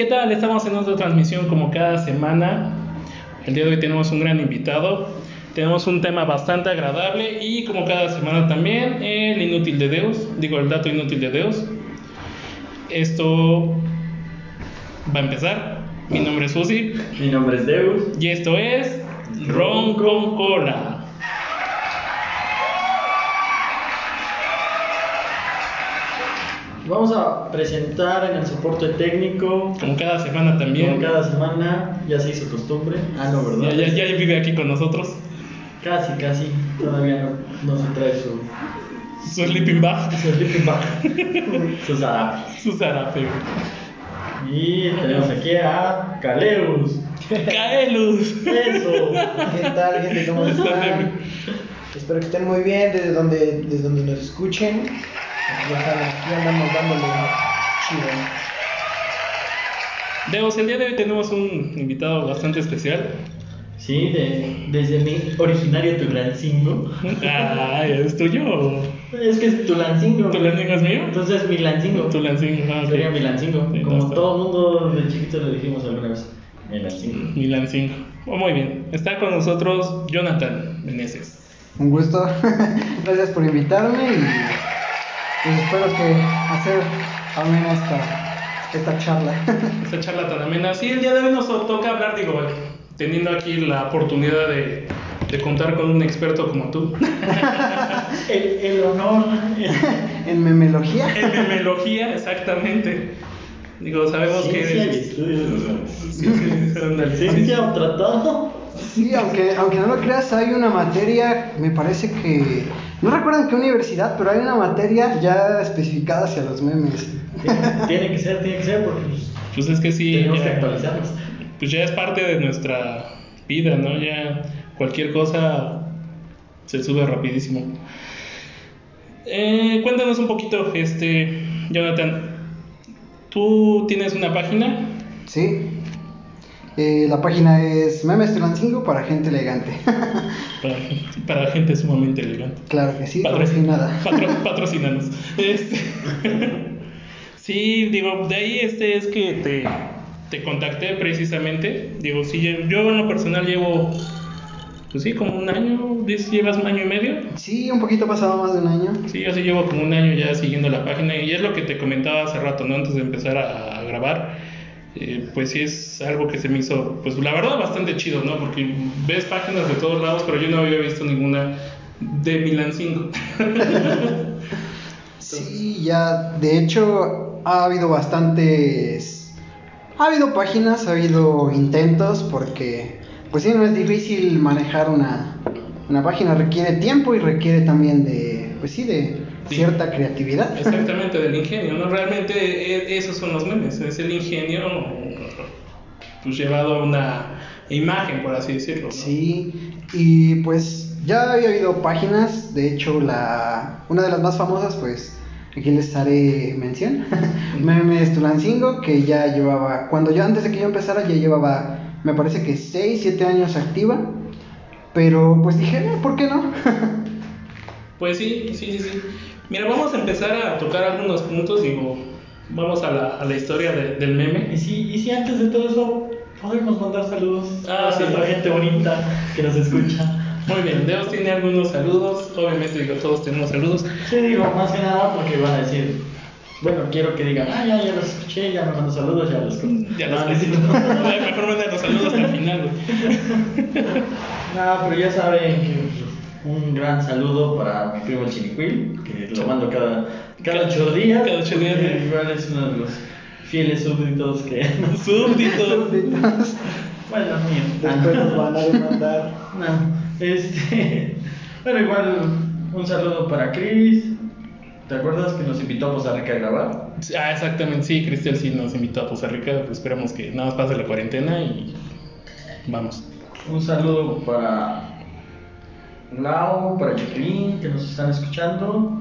¿Qué tal? Estamos en otra transmisión como cada semana. El día de hoy tenemos un gran invitado. Tenemos un tema bastante agradable y como cada semana también el inútil de Deus, digo el dato inútil de Deus. Esto va a empezar. Mi nombre es Susi Mi nombre es Deus. y esto es Ron con Cola. Vamos a presentar en el soporte técnico, Como cada semana también. como cada semana, ya se hizo costumbre. Ah, no, ¿verdad? ya, ya vive aquí con nosotros. Casi, casi. Todavía no, no se trae su, Su sleeping bag, su sleeping bag, su zarape. su zarape. Y tenemos aquí a Caleus. Caelus. Eso. ¿Qué tal, gente? ¿Cómo ¿Cómo están? Espero que estén muy bien desde donde, desde donde nos escuchen. Ya saben, aquí andamos dándole chido. Deus, el día de hoy tenemos un invitado bastante especial. Sí, de, desde mi originario Tulancingo. Ah, ¿es tuyo? Es que es Tulancingo. ¿Tulancingo es mío? Entonces Milancingo. Tulancingo, ah. Sería Milancingo. Sí, no, Como está todo mundo de chiquito le dijimos alguna vez. Milancingo. Milancingo. Oh, muy bien. Está con nosotros Jonathan Meneses. Un gusto. Gracias por invitarme y pues espero que hacer amena esta, esta charla. Esta charla tan amena. Sí, el día de hoy nos toca hablar, digo, teniendo aquí la oportunidad de, de contar con un experto como tú. El, el honor. en memelogía. En memelogía, exactamente. Digo, sabemos que eres. Sí, sí, ándale, sí, sí. Ciencia o tratado. Sí, aunque, aunque no lo creas, hay una materia, me parece que. No recuerdo en qué universidad, pero hay una materia ya especificada hacia los memes. Tiene que ser, tiene que ser porque pues, Pues es que sí. tenemos que ya- actualizarnos. pues ya es parte de nuestra vida, ¿no? Ya cualquier cosa se sube rapidísimo. Eh, cuéntanos un poquito, este, Jonathan. ¿Tú tienes una página? Sí. Eh, la página es Memes Tulancingo para gente elegante. Para, para gente sumamente elegante. claro que sí, Patrocin- patrocinada. patro- patrocínanos. Este, sí, digo, de ahí este es que te, te contacté precisamente. Digo, sí, yo en lo personal llevo, pues sí, como un año, ¿dices, llevas un año y medio. Sí, un poquito pasado más de un año. Sí, yo sí llevo como un año ya siguiendo la página y es lo que te comentaba hace rato, ¿no? Antes de empezar a, a grabar. Eh, pues sí es algo que se me hizo, pues la verdad bastante chido, ¿no? Porque ves páginas de todos lados, pero yo no había visto ninguna de Milancingo. Sí, ya, de hecho, ha habido bastantes. Ha habido páginas, ha habido intentos, porque, pues sí, no es difícil manejar una, una página, requiere tiempo y requiere también de, pues sí, de Sí. cierta creatividad. Exactamente, del ingenio, ¿no? Realmente e- esos son los memes, es el ingenio pues llevado a una imagen, por así decirlo. ¿no? Sí, y pues ya había habido páginas, de hecho la una de las más famosas pues aquí les haré mención, Memes Tulancingo, que ya llevaba, cuando yo antes de que yo empezara ya llevaba, me parece que 6, 7 años activa, pero pues dije, "Eh, ¿por qué no? Pues sí, sí, sí, sí. Mira, vamos a empezar a tocar algunos puntos, digo, vamos a la, a la historia de- del meme. Y si, y si antes de todo eso podemos mandar saludos Ah, a sí. la gente bonita que nos escucha. Muy bien, Deos tiene algunos saludos, obviamente digo, todos tenemos saludos. Sí, digo, más que nada porque van a decir, bueno, quiero que digan, ah, ya, ya los escuché, ya me mandó saludos, ya los Ya no, los Mejor mandar los saludos hasta el final, güey. No, pero ya saben que un gran saludo para mi primo el Chinicuil, que lo mando cada, cada ocho días. Cada ocho días, ¿eh? Igual es uno de los fieles súbditos que nos... Súbdito. Bueno, mío. Después nos van a demandar. No, este. Bueno, igual un saludo para Chris. ¿Te acuerdas que nos invitó a Costa Rica a grabar? Ah, exactamente, sí, Cristian sí nos invitó a Costa Rica, pues esperamos que nada más pase la cuarentena y vamos. Un saludo para Lau, para Jacqueline, que nos están escuchando.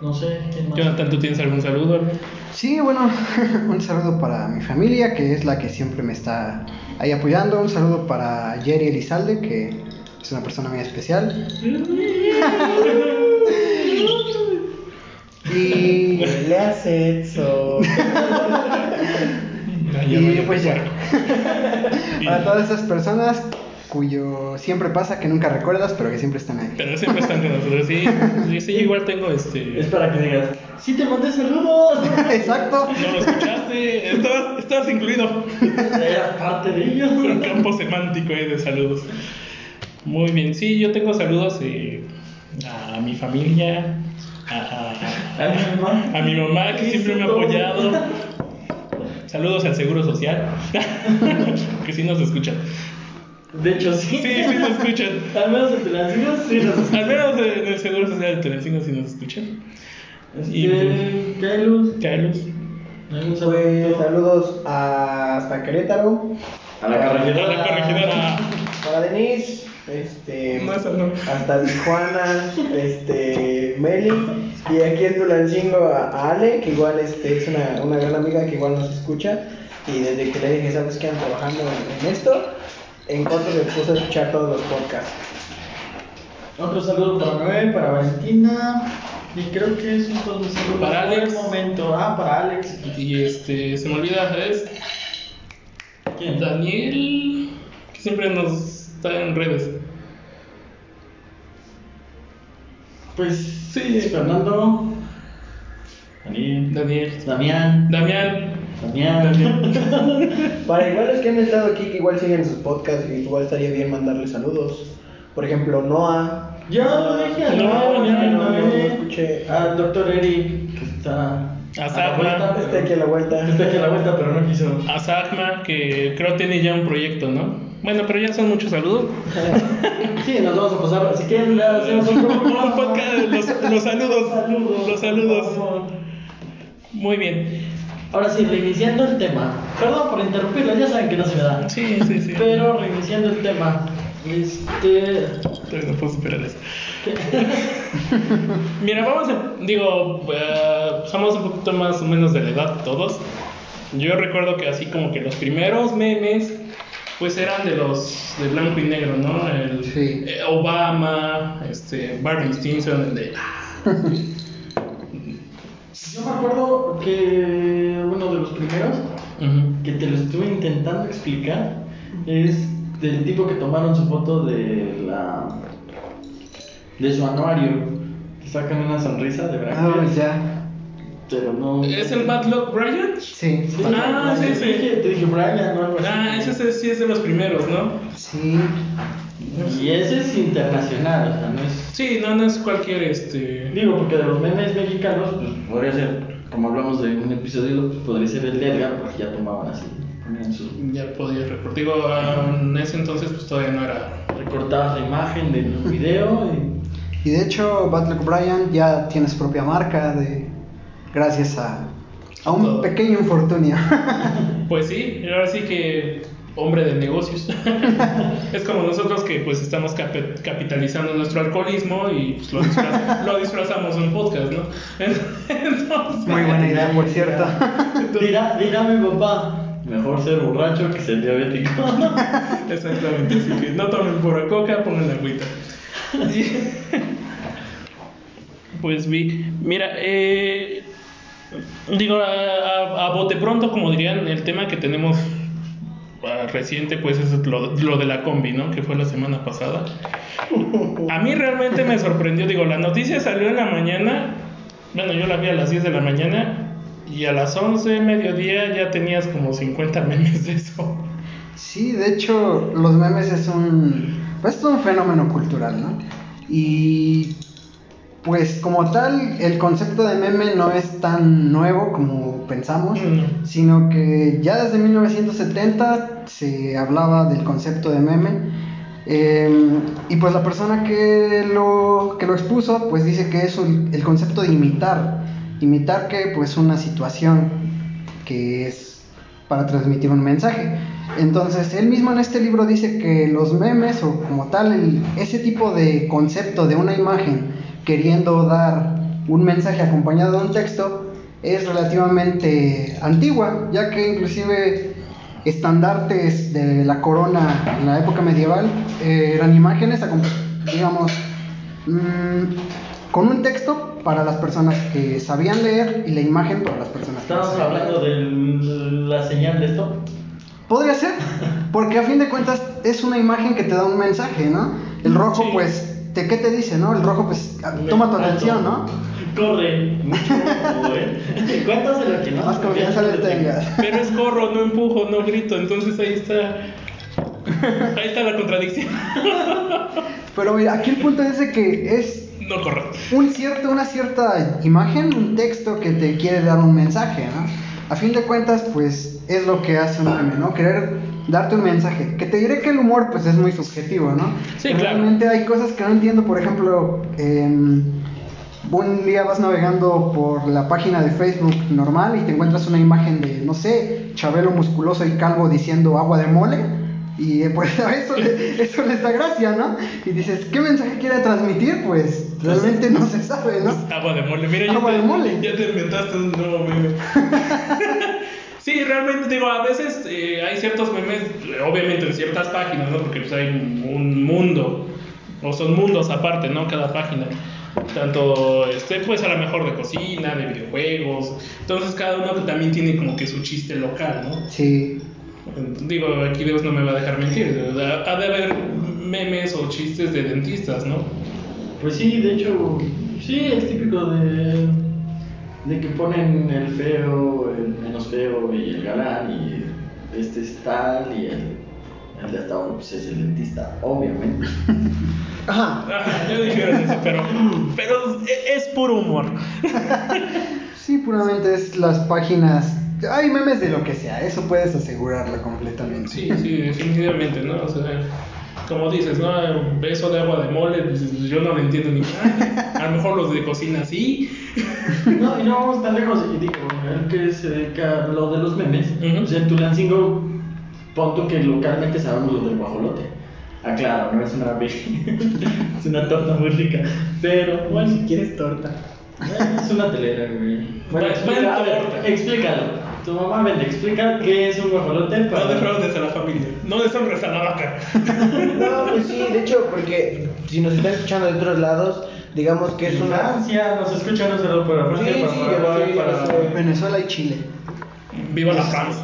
No sé, ¿quién más? Jonathan, ¿tú tienes algún saludo? Sí, bueno, un saludo para mi familia, que es la que siempre me está ahí apoyando. Un saludo para Jerry Elizalde, que es una persona muy especial. Y Le hace eso. Y pues ya. Para todas esas personas cuyo siempre pasa que nunca recuerdas, pero que siempre están ahí. Pero siempre están con nosotros. Sí, sí, sí, igual tengo este. Es para que digas, sí te mandé saludos. Exacto. No lo escuchaste, estabas, estabas incluido. Eras parte de ellos. Un campo semántico ahí de saludos. Muy bien, sí, yo tengo saludos eh, a mi familia, a, a- A mi mamá. a mi mamá que siempre me ha apoyado. Saludos al Seguro Social, que sí nos escuchan. De hecho, sí. Sí, sí nos escuchan. Al menos en Tulancingo sí nos Al menos en el Seguro Social de Telecinco sí nos escuchan. Y- Este, ¿qué hay luz? Carlos. ¿Algún Pues saludo? saludos a- hasta Querétaro, A la carretera. A la corregidora. para Denise, este, No, hasta Tijuana, este, Meli, y aquí en Tulancingo a, a Ale, que igual este, es una, una gran amiga que igual nos escucha, y desde que le dije, ¿sabes qué? Ando trabajando en, en esto, en corto le puse a escuchar todos los podcasts. Otro saludo para Noel, para Valentina. Y creo que esos son los saludos Para Alex. momento. Ah, para Alex. Y este, se me olvida, ¿sabes? ¿Quién? Daniel, que siempre nos está en redes. Pues Sí. Fernando. Daniel. Daniel. Damián. Damián. Damián. Para igual los que han estado aquí, que igual siguen sus podcasts, y igual estaría bien mandarles saludos. Por ejemplo, Noah. Ya lo dije. No, no, ya, no, no, no, no escuché. Al doctor Eric, que está. A vuelta, Está aquí a la vuelta. Está aquí a la vuelta, pero no quiso. A Zahma, que creo tiene ya un proyecto, ¿no? Bueno, pero ya son muchos saludos. Sí, nos vamos a pasar. Si quieren, le hacemos un podcast, los, los saludos. Los saludos. Muy bien. Ahora sí, reiniciando el tema. Perdón por interrumpirlo, ya saben que no se me da. Sí, sí, sí. Pero reiniciando el tema. Este. No puedo superar eso. Mira, vamos a. Digo, somos un poquito más o menos de la edad todos. Yo recuerdo que así como que los primeros memes, pues eran de los de blanco y negro, ¿no? El, Sí. eh, Obama, este, Barney Stinson, el de. Yo me acuerdo que uno de los primeros que te lo estuve intentando explicar es del tipo que tomaron su foto de la de su anuario que sacan una sonrisa de Ah, verdad ya. Pero no ¿Es el Bad Luck Brian? Sí. Sí, Ah, sí, te sí. te dije Brian así. Ah, ese es- sí es de los primeros, ¿no? Sí. y ese es internacional o sea no es Sí, no, no es cualquier este. digo porque de los memes mexicanos pues podría ser como hablamos de un episodio pues, podría ser el de Edgar porque ya tomaban así Ya podía recordar. Digo, ah, en ese entonces pues todavía no era. recortabas la imagen del video y Y de hecho, Luck Brian ya tiene su propia marca de gracias a, a un Todo. pequeño infortunio. Pues sí, ahora sí que hombre de negocios. es como nosotros que pues estamos capi- capitalizando nuestro alcoholismo y pues, lo, disfraz- lo disfrazamos en podcast, ¿no? Entonces, Muy buena idea, por cierto. dirá, dirá mi papá mejor ser borracho que ser diabético Exactamente, así que no tomen pura coca, pongan la agüita. Pues vi, mira, eh, digo, a, a- a bote pronto, como dirían, el tema que tenemos ah, reciente, pues es lo, lo de la combi, ¿no? Que fue la semana pasada. A mí realmente me sorprendió, digo, la noticia salió en la mañana, bueno, yo la vi a las 10 de la mañana y a las 11, mediodía, ya tenías como 50 memes de eso. Sí, de hecho, los memes es un, pues, es un fenómeno cultural, ¿no? Y pues como tal, el concepto de meme no es tan nuevo como pensamos, Mm. sino que ya desde 1970 se hablaba del concepto de meme. eh, y pues la persona que lo, que lo expuso, pues dice que es el concepto de imitar. Imitar que pues una situación que es para transmitir un mensaje. Entonces, él mismo en este libro dice que los memes o como tal, el- ese tipo de concepto de una imagen queriendo dar un mensaje acompañado de un texto es relativamente antigua, ya que inclusive estandartes de la corona en la época medieval eh, eran imágenes, digamos, mm, con un texto para las personas que sabían leer y la imagen para las personas que Estamos hablando de la señal de esto? Podría ser, porque a fin de cuentas es una imagen que te da un mensaje, ¿no? El rojo, Sí. pues, ¿te, ¿qué te dice, no? El rojo, pues, toma tu atención, ¿no? Corre, mucho, ¿eh? ¿Cuántos de los que no? Más confianza le tengas. Pero es corro, no empujo, no grito, entonces ahí está. Ahí está la contradicción. Pero mira, aquí el punto es de que es No corro. un cierto, una cierta imagen, un texto que te quiere dar un mensaje, ¿no? A fin de cuentas, pues es lo que hace un meme, ¿no? Querer darte un mensaje. Que te diré que el humor, pues es muy subjetivo, ¿no? Sí, claro. Realmente hay cosas que no entiendo, por ejemplo, em, un día vas navegando por la página de Facebook normal y te encuentras una imagen de, no sé, Chabelo musculoso y calvo diciendo agua de mole. Y eh, pues a eso, le- eso les da gracia, ¿no? Y dices, ¿qué mensaje quiere transmitir? Pues realmente no se sabe, ¿no? Agua de mole, mira, ya Agua te- de mole. Ya te inventaste un nuevo meme. sí, realmente digo, a veces eh, hay ciertos memes, obviamente en ciertas páginas, ¿no? Porque pues hay un mundo, o son mundos aparte, ¿no? Cada página. Tanto, este, pues a lo mejor de cocina, de videojuegos. Entonces cada uno también tiene como que su chiste local, ¿no? Sí. Digo, aquí Dios no me va a dejar mentir. Ha ha de haber memes o chistes de dentistas, ¿no? Pues sí, de hecho, sí, es típico de, de que ponen el feo, el menos feo y el galán y este es tal y el, el de hasta abajo pues es el dentista, obviamente. Ajá. Ajá, ya dijeron eso, pero, pero e- es puro humor. Sí, puramente es las páginas. Hay memes de lo que sea, eso puedes asegurarlo completamente. Sí, sí, definitivamente, ¿no? O sea, como dices, ¿no? Eso de agua de mole, pues, yo no lo entiendo ni nada. A lo mejor los de cocina sí. No, y no vamos tan lejos, y digo, el que se dedica a lo de los memes, Ujú. pues en Tulancingo, pon tú que localmente sabemos lo del guajolote. Ah, claro, no es una es una torta muy rica, pero bueno, Si quieres torta. Es una telera, güey. Bueno, torta. explícalo. Tu mamá vende, explica qué es un guajolote No para... defraudes a la familia. No deshonres a la vaca. No, pues sí, de hecho, porque si nos están escuchando de otros lados, digamos que es una. Francia, nos escuchan un saludo para Francia, Sí, para sí, Paraguay, para... Venezuela y Chile. Viva la France.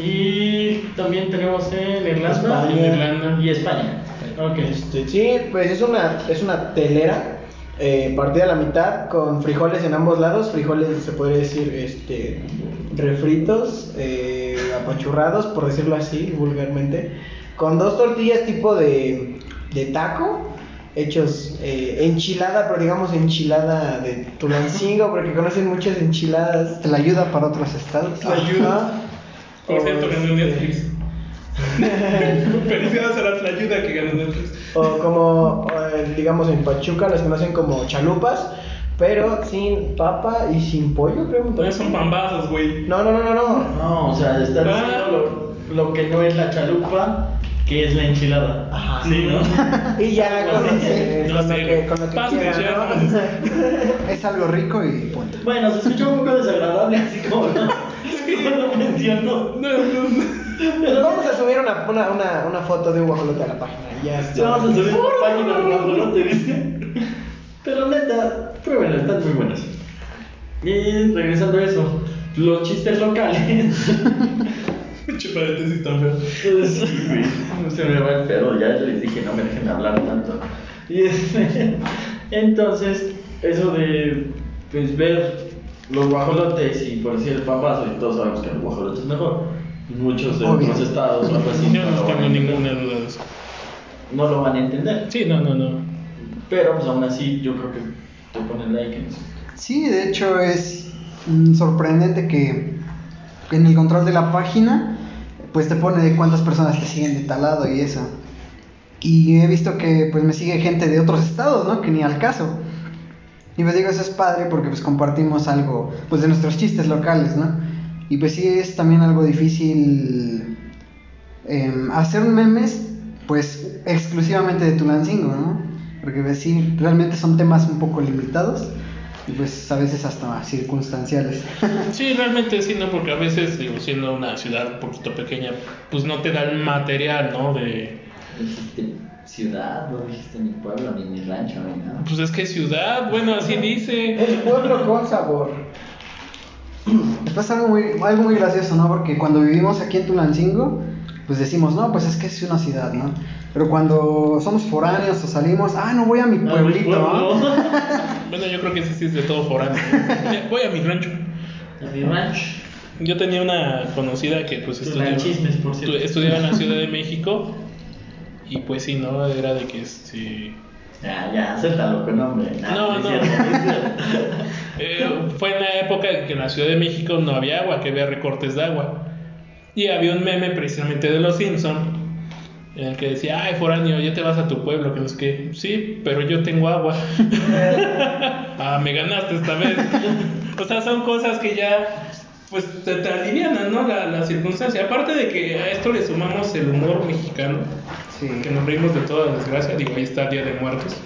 Y también tenemos en Irlanda España. y Irlanda y España. Ok. Este, sí, pues es una, es una telera eh, partida a la mitad con frijoles en ambos lados, frijoles se podría decir este refritos, eh, apachurrados, por decirlo así, vulgarmente, con dos tortillas tipo de, de taco, hechos eh, enchilada, pero digamos enchilada de Tulancingo, porque conocen muchas enchiladas. Te la ayuda para otros estados. La ayuda. Por cierto, este, Netflix. Felicidades a la ayuda que ganó Netflix. O como, eh, digamos, en Pachuca las conocen como chalupas, pero sin papa y sin pollo, creo. parece. son pambazos, güey. No, no, no, no, no. No, o sea, está Ah. diciendo lo, lo que no es la chalupa, que es la enchilada. Ajá. Sí, ¿no? Y ya con, No sé, con lo no sé. que, con lo que Paste, quieran, chef. ¿no? Es algo rico y punto. Bueno, se escucha un poco desagradable, así como no. No, no, no. Pero vamos a subir una, una, una, una foto de un guajolote a la página. Ya está. vamos a subir una página de guajolote, ¿viste? Pero neta, pruébenlo, están muy buenas. Y regresando a eso, los chistes locales. Pinche paréntesis tan feo. Sí, güey. Se me va el pedo, ya les dije, no me dejen hablar tanto. Y este, entonces, eso de pues, ver los guajolotes y por decir el papazo, y todos sabemos que el guajolote es mejor. Muchos de Obvio. otros estados o algo así Yo no, no tengo ninguna duda de eso. no lo van a entender. Sí, no, no, no. Pero pues aún así, yo creo que te ponen like en eso. Sí, de hecho es mm, sorprendente que en el control de la página pues te pone de cuántas personas te siguen de tal lado y eso. Y he visto que pues me sigue gente de otros estados, ¿no? Que ni al caso. Y pues digo, eso es padre porque pues compartimos algo pues de nuestros chistes locales, ¿no? Y pues sí es también algo difícil em, hacer memes pues exclusivamente de Tulancingo, ¿no? Porque pues sí, realmente son temas un poco limitados y pues a veces hasta circunstanciales. Sí, realmente sí, ¿no? Porque a veces, digo, siendo una ciudad un poquito pequeña, pues no te da el material, ¿no? De... Dijiste ciudad, no dijiste ni pueblo, ni mi rancho, ni nada. Pues es que ciudad, bueno, así dice. El pueblo con sabor. pasa algo muy, algo muy gracioso, ¿no? Porque cuando vivimos aquí en Tulancingo, pues decimos, no, pues es que es una ciudad, ¿no? Pero cuando somos foráneos o salimos, ah, no voy a mi A mi pueblito. Bueno, yo creo que ese sí es de todo foráneo. Voy a mi rancho. A mi rancho. Yo tenía una conocida que pues estudiaba, chismes, por estudiaba en la Ciudad de México y pues sí, ¿no? Era de que este... Ya, ya, acéptalo con nombre. Nah, No, no. cierto. Eh, fue en la época en que en la Ciudad de México no había agua, que había recortes de agua. Y había un meme precisamente de los Simpson en el que decía, ay, foráneo, ya te vas a tu pueblo, que no es que, sí, pero yo tengo agua. ah, me ganaste esta vez. o sea, son cosas que ya, pues, te, te alivianan, ¿no? La, la circunstancia. Aparte de que a esto le sumamos el humor mexicano, Sí, que nos reímos de toda desgracia. Digo, ahí está Día de Muertos,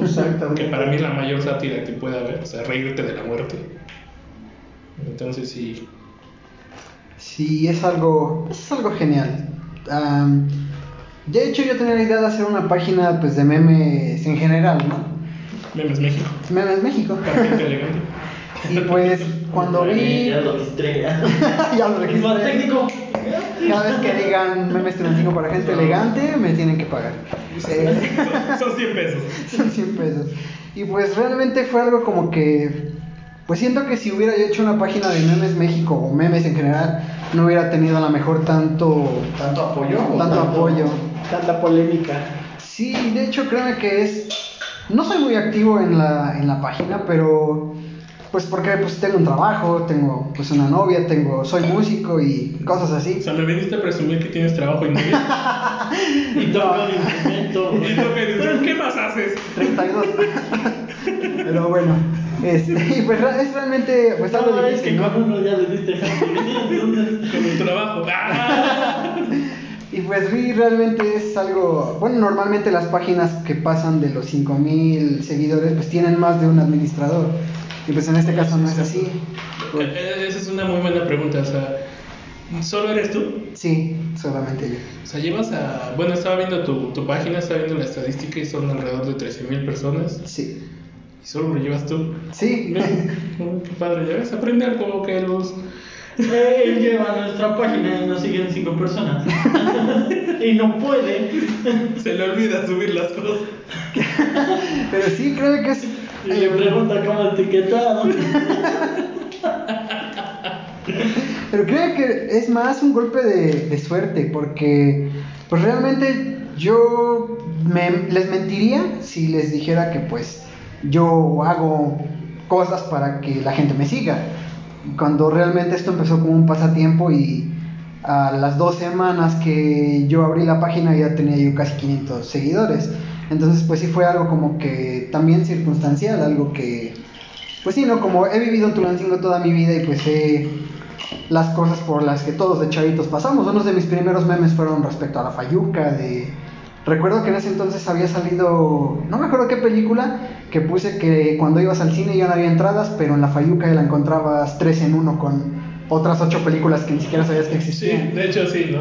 exactamente. que para mí es la mayor sátira que puede haber, o sea, reírte de la muerte. Entonces, sí. Sí, es algo, es algo genial. Am, de hecho, yo tenía la idea de hacer una página pues, de memes en general, ¿no? Memes México, Memes México. para gente elegante. Y pues cuando vi... Ya lo registré. ya. lo Es más registré. técnico. Cada vez que digan memes Tulancingo para gente elegante, me tienen que pagar. Eh, Son, son 100 pesos. son 100 pesos. Y pues realmente fue algo como que. Pues siento que si hubiera yo hecho una página de memes México o memes en general, no hubiera tenido a lo mejor tanto. ¿Tanto apoyo? Tanto apoyo. Tanta polémica. Sí, de hecho créeme que es. No soy muy activo en la, en la página, pero. Pues porque pues tengo un trabajo, tengo pues una novia, tengo soy músico y cosas así. O sea, me viniste a presumir que tienes trabajo y no Y toco el instrumento. Y dices, ¿qué más haces? 32. Pero bueno, este, y pues es realmente pues algo No, es difícil, que ¿no? con uno ya le diste. Con un trabajo. ¡Ah! Y pues sí, realmente es algo, bueno, normalmente las páginas que pasan de los 5000 seguidores pues tienen más de un administrador. Y pues en este caso no es así. Pues, Eh, Esa es una muy buena pregunta. O sea, ¿solo eres tú? sí, solamente yo. O sea, llevas a. Bueno, estaba viendo tu, tu página, estaba viendo la estadística y son alrededor de 13.000 personas. Sí. Y solo lo llevas tú. Sí. Qué padre, ya ves, aprende algo que los. Él lleva nuestra página y nos siguen cinco personas. y no puede. Se le olvida subir las cosas. Pero sí, creo que es... Y le pregunta cómo etiquetado. Pero creo que es más un golpe de, de suerte, porque pues realmente yo me- les mentiría si les dijera que pues yo hago cosas para que la gente me siga. Cuando realmente esto empezó como un pasatiempo y a las dos semanas que yo abrí la página ya tenía yo casi 500 seguidores. Entonces pues sí fue algo como que también circunstancial, algo que pues sí, ¿no? Como he vivido en Tulancingo toda mi vida y pues sé las cosas por las que todos de chavitos pasamos. Unos de mis primeros memes fueron respecto a la Fayuca, de... Recuerdo que en ese entonces había salido, no me acuerdo qué película, que puse que cuando ibas al cine ya no había entradas, pero en la Fayuca ya la encontrabas tres en uno con otras ocho películas que ni siquiera sabías que Sí, existían. de hecho sí, ¿no?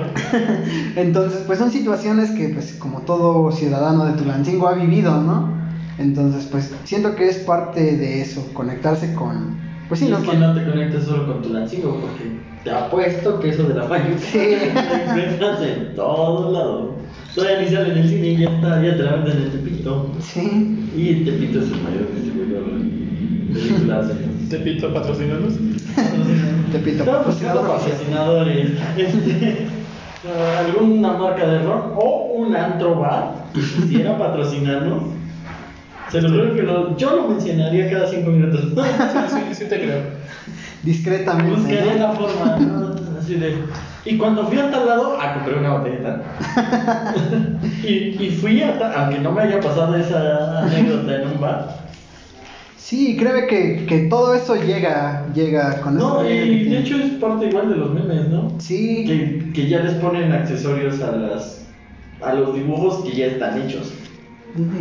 Entonces, pues son situaciones que, pues, como todo ciudadano de Tulancingo ha vivido, ¿no? Entonces, pues, siento que es parte de eso, conectarse con, pues sí, y ¿no? es que no te conectas solo con tu Lancingo, porque te apuesto que eso de la falla Sí. te encuentras en todos lados. Todavía ni sale en el cine y ya está, ya te la venden en Tepito. Sí, Y el Tepito es el mayor distribuidor de películas. Tepito, patrocinador oficial. patrocinadores. Este, alguna marca de ron o un antro bar que quisiera patrocinarnos. Se lo juro que lo- yo lo mencionaría cada cinco minutos. Sí, sí, sí te creo. Discretamente. Buscaría ¿no? la forma, ¿no? Así de. Y cuando fui a tal lado, ah, compré una botellita. y, y fui a tal, aunque no me haya pasado esa anécdota en un bar. Sí, créeme que, que todo eso llega, llega con No, y de hecho es parte igual de los memes, ¿no? Sí, Que, que ya les ponen accesorios a las a los dibujos que ya están hechos.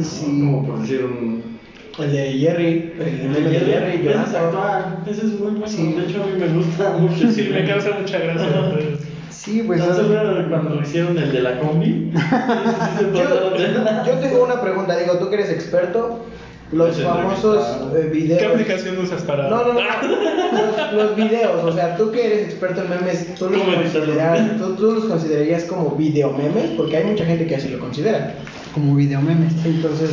sí. Como por decir un. El de Jerry, el de Jerry, Ese es llorando. actual, ese es muy bueno. Sí. De hecho, a mí me gusta mucho. Sí, me causa mucha gracia. pues. Sí, pues. ¿No se cuando hicieron el de la combi? Yo, yo tengo una pregunta, digo, tú que eres experto, los Ese famosos eh, videos. ¿Qué aplicación usas para.? No, no, no. los, los videos, o sea, tú que eres experto en memes, ¿tú los, considerar- tú, tú los considerarías como video memes? Porque hay mucha gente que así lo considera. Como videomemes. Entonces,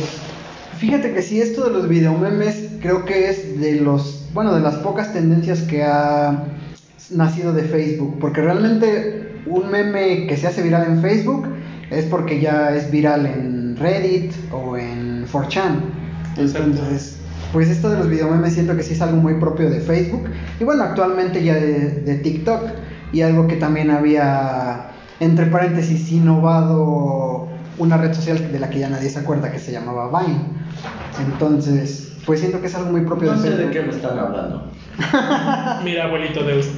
Fíjate que sí, esto de los videomemes creo que es de los, bueno, de las pocas tendencias que ha nacido de Facebook, porque realmente un meme que se hace viral en Facebook es porque ya es viral en Reddit o en 4chan. Exacto. Entonces, pues esto de los videomemes siento que sí es algo muy propio de Facebook y bueno, actualmente ya de, de TikTok y algo que también había entre paréntesis innovado una red social de la que ya nadie se acuerda que se llamaba Vine. Entonces, pues siento que es algo muy propio No de sé de qué me están hablando. Mira, abuelito Deus.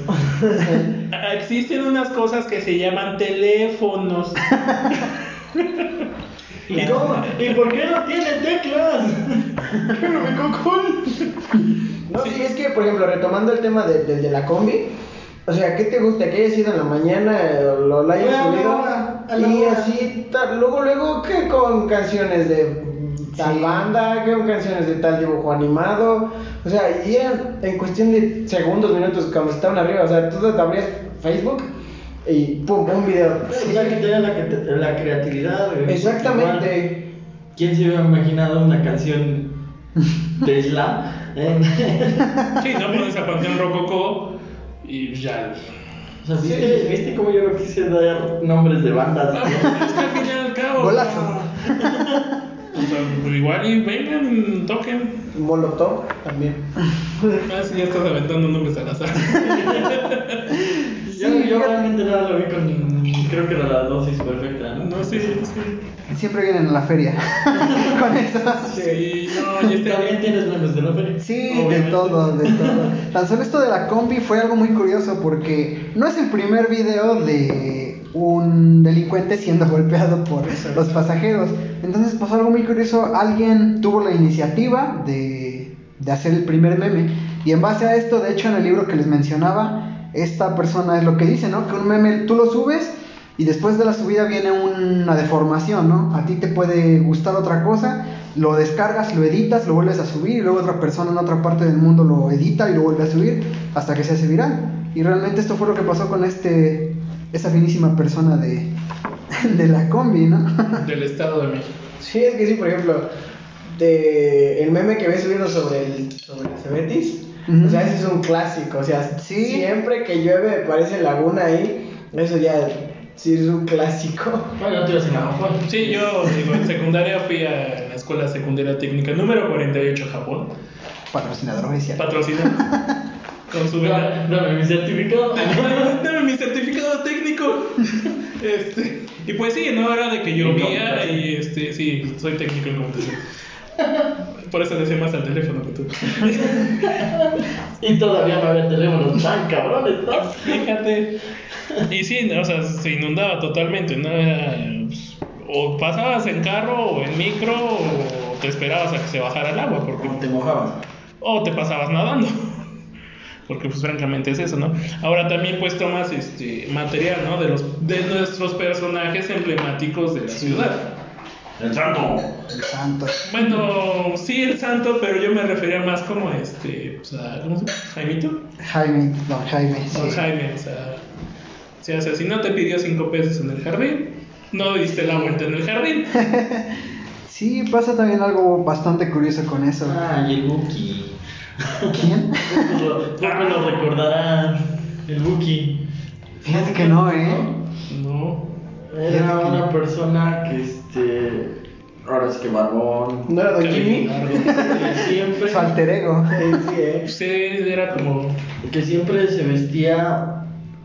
Existen unas cosas que se llaman teléfonos. ¿Y cómo? ¿Y por qué no tiene teclas? Pero me cocón. no, sí, es que, por ejemplo, retomando el tema de, del de la combi, o sea, ¿qué te gusta? Que haya sido en la mañana, eh, lo, lo hayas subido, hora, y así, tal, luego, luego, que con canciones de tal Sí. banda, que con canciones de tal dibujo animado, o sea, y en cuestión de segundos, minutos, cuando estaban arriba, o sea, tú te abrías Facebook y pum, un video. O sea, que tenía la, cre- la creatividad. güey. Exactamente. Igual, ¿Quién se hubiera imaginado una canción Tesla? Eh, Sí, no pones a Panteón Rococó y ya. O sea, ¿viste, ¿viste cómo yo no quise dar nombres de bandas? Ah, Es que al fin y al cabo. Golazo. O sea, igual y vengan, toquen. Molotov también. Ah, sí, ya estás aventando nombres al azar. Yo, yo realmente nada lo vi con. Creo que era la dosis perfecta, ¿no? No, sí, sí. Siempre vienen a la feria con eso. Sí, no, y este También tienes memes de la feria. Sí, de todo, de todo. Tan solo esto de la combi fue algo muy curioso porque no es el primer video de un delincuente siendo golpeado por los pasajeros. Entonces pasó algo muy curioso. Alguien tuvo la iniciativa de, de hacer el primer meme. Y en base a esto, de hecho, en el libro que les mencionaba, esta persona es lo que dice, ¿no? Que un meme tú lo subes y después de la subida viene una deformación, ¿no? A ti te puede gustar otra cosa, lo descargas, lo editas, lo vuelves a subir y luego otra persona en otra parte del mundo lo edita y lo vuelve a subir hasta que se hace viral. Y realmente esto fue lo que pasó con este esa finísima persona de, de la combi, ¿no? Del Estado de México. Sí, es que sí, por ejemplo, de el meme que ves subido sobre el, sobre el Cebetis, o sea, ese es un clásico, o sea, Sí. siempre que llueve parece laguna ahí, eso ya sí es un clásico. Bueno, no te ibas en Japón. Sí, yo digo, en secundaria fui a la escuela secundaria técnica número 48 Japón. Patrocinador oficial. Patrocinado. Con su. Dame dame mi certificado. Dame mi certificado técnico. Este, y pues sí, no era de que llovía y este, sí, soy técnico en computación. Por eso sé más al teléfono que tú. Y todavía no había teléfonos tan cabrones, ¿no? Fíjate. Y sí, o sea, se inundaba totalmente, ¿no? Pues, o pasabas en carro o en micro o te esperabas a que se bajara el agua porque Como te mojabas. o te pasabas nadando. Porque pues francamente es eso, ¿no? Ahora también pues tomas este material, ¿no? De los de nuestros personajes emblemáticos de la ciudad. El santo. El santo. Bueno, sí el santo, pero yo me refería más como este, o sea, ¿cómo se llama? Jaimito. Jaime, don Jaime. Don sí. Jaime, o sea, sí, o sea, si no te pidió cinco pesos en el jardín, no diste la vuelta en el jardín. Sí, pasa también algo bastante curioso con eso. Ah, y el Buki. ¿Quién? Lo- Poco lo recordarán. El Buki. Fíjate que no, ¿eh? No. Era una persona que este. Ahora es que barbón. ¿No era Don Jimmy? Que siempre. Su alter ego. Eh. Sí, era como Que siempre se vestía.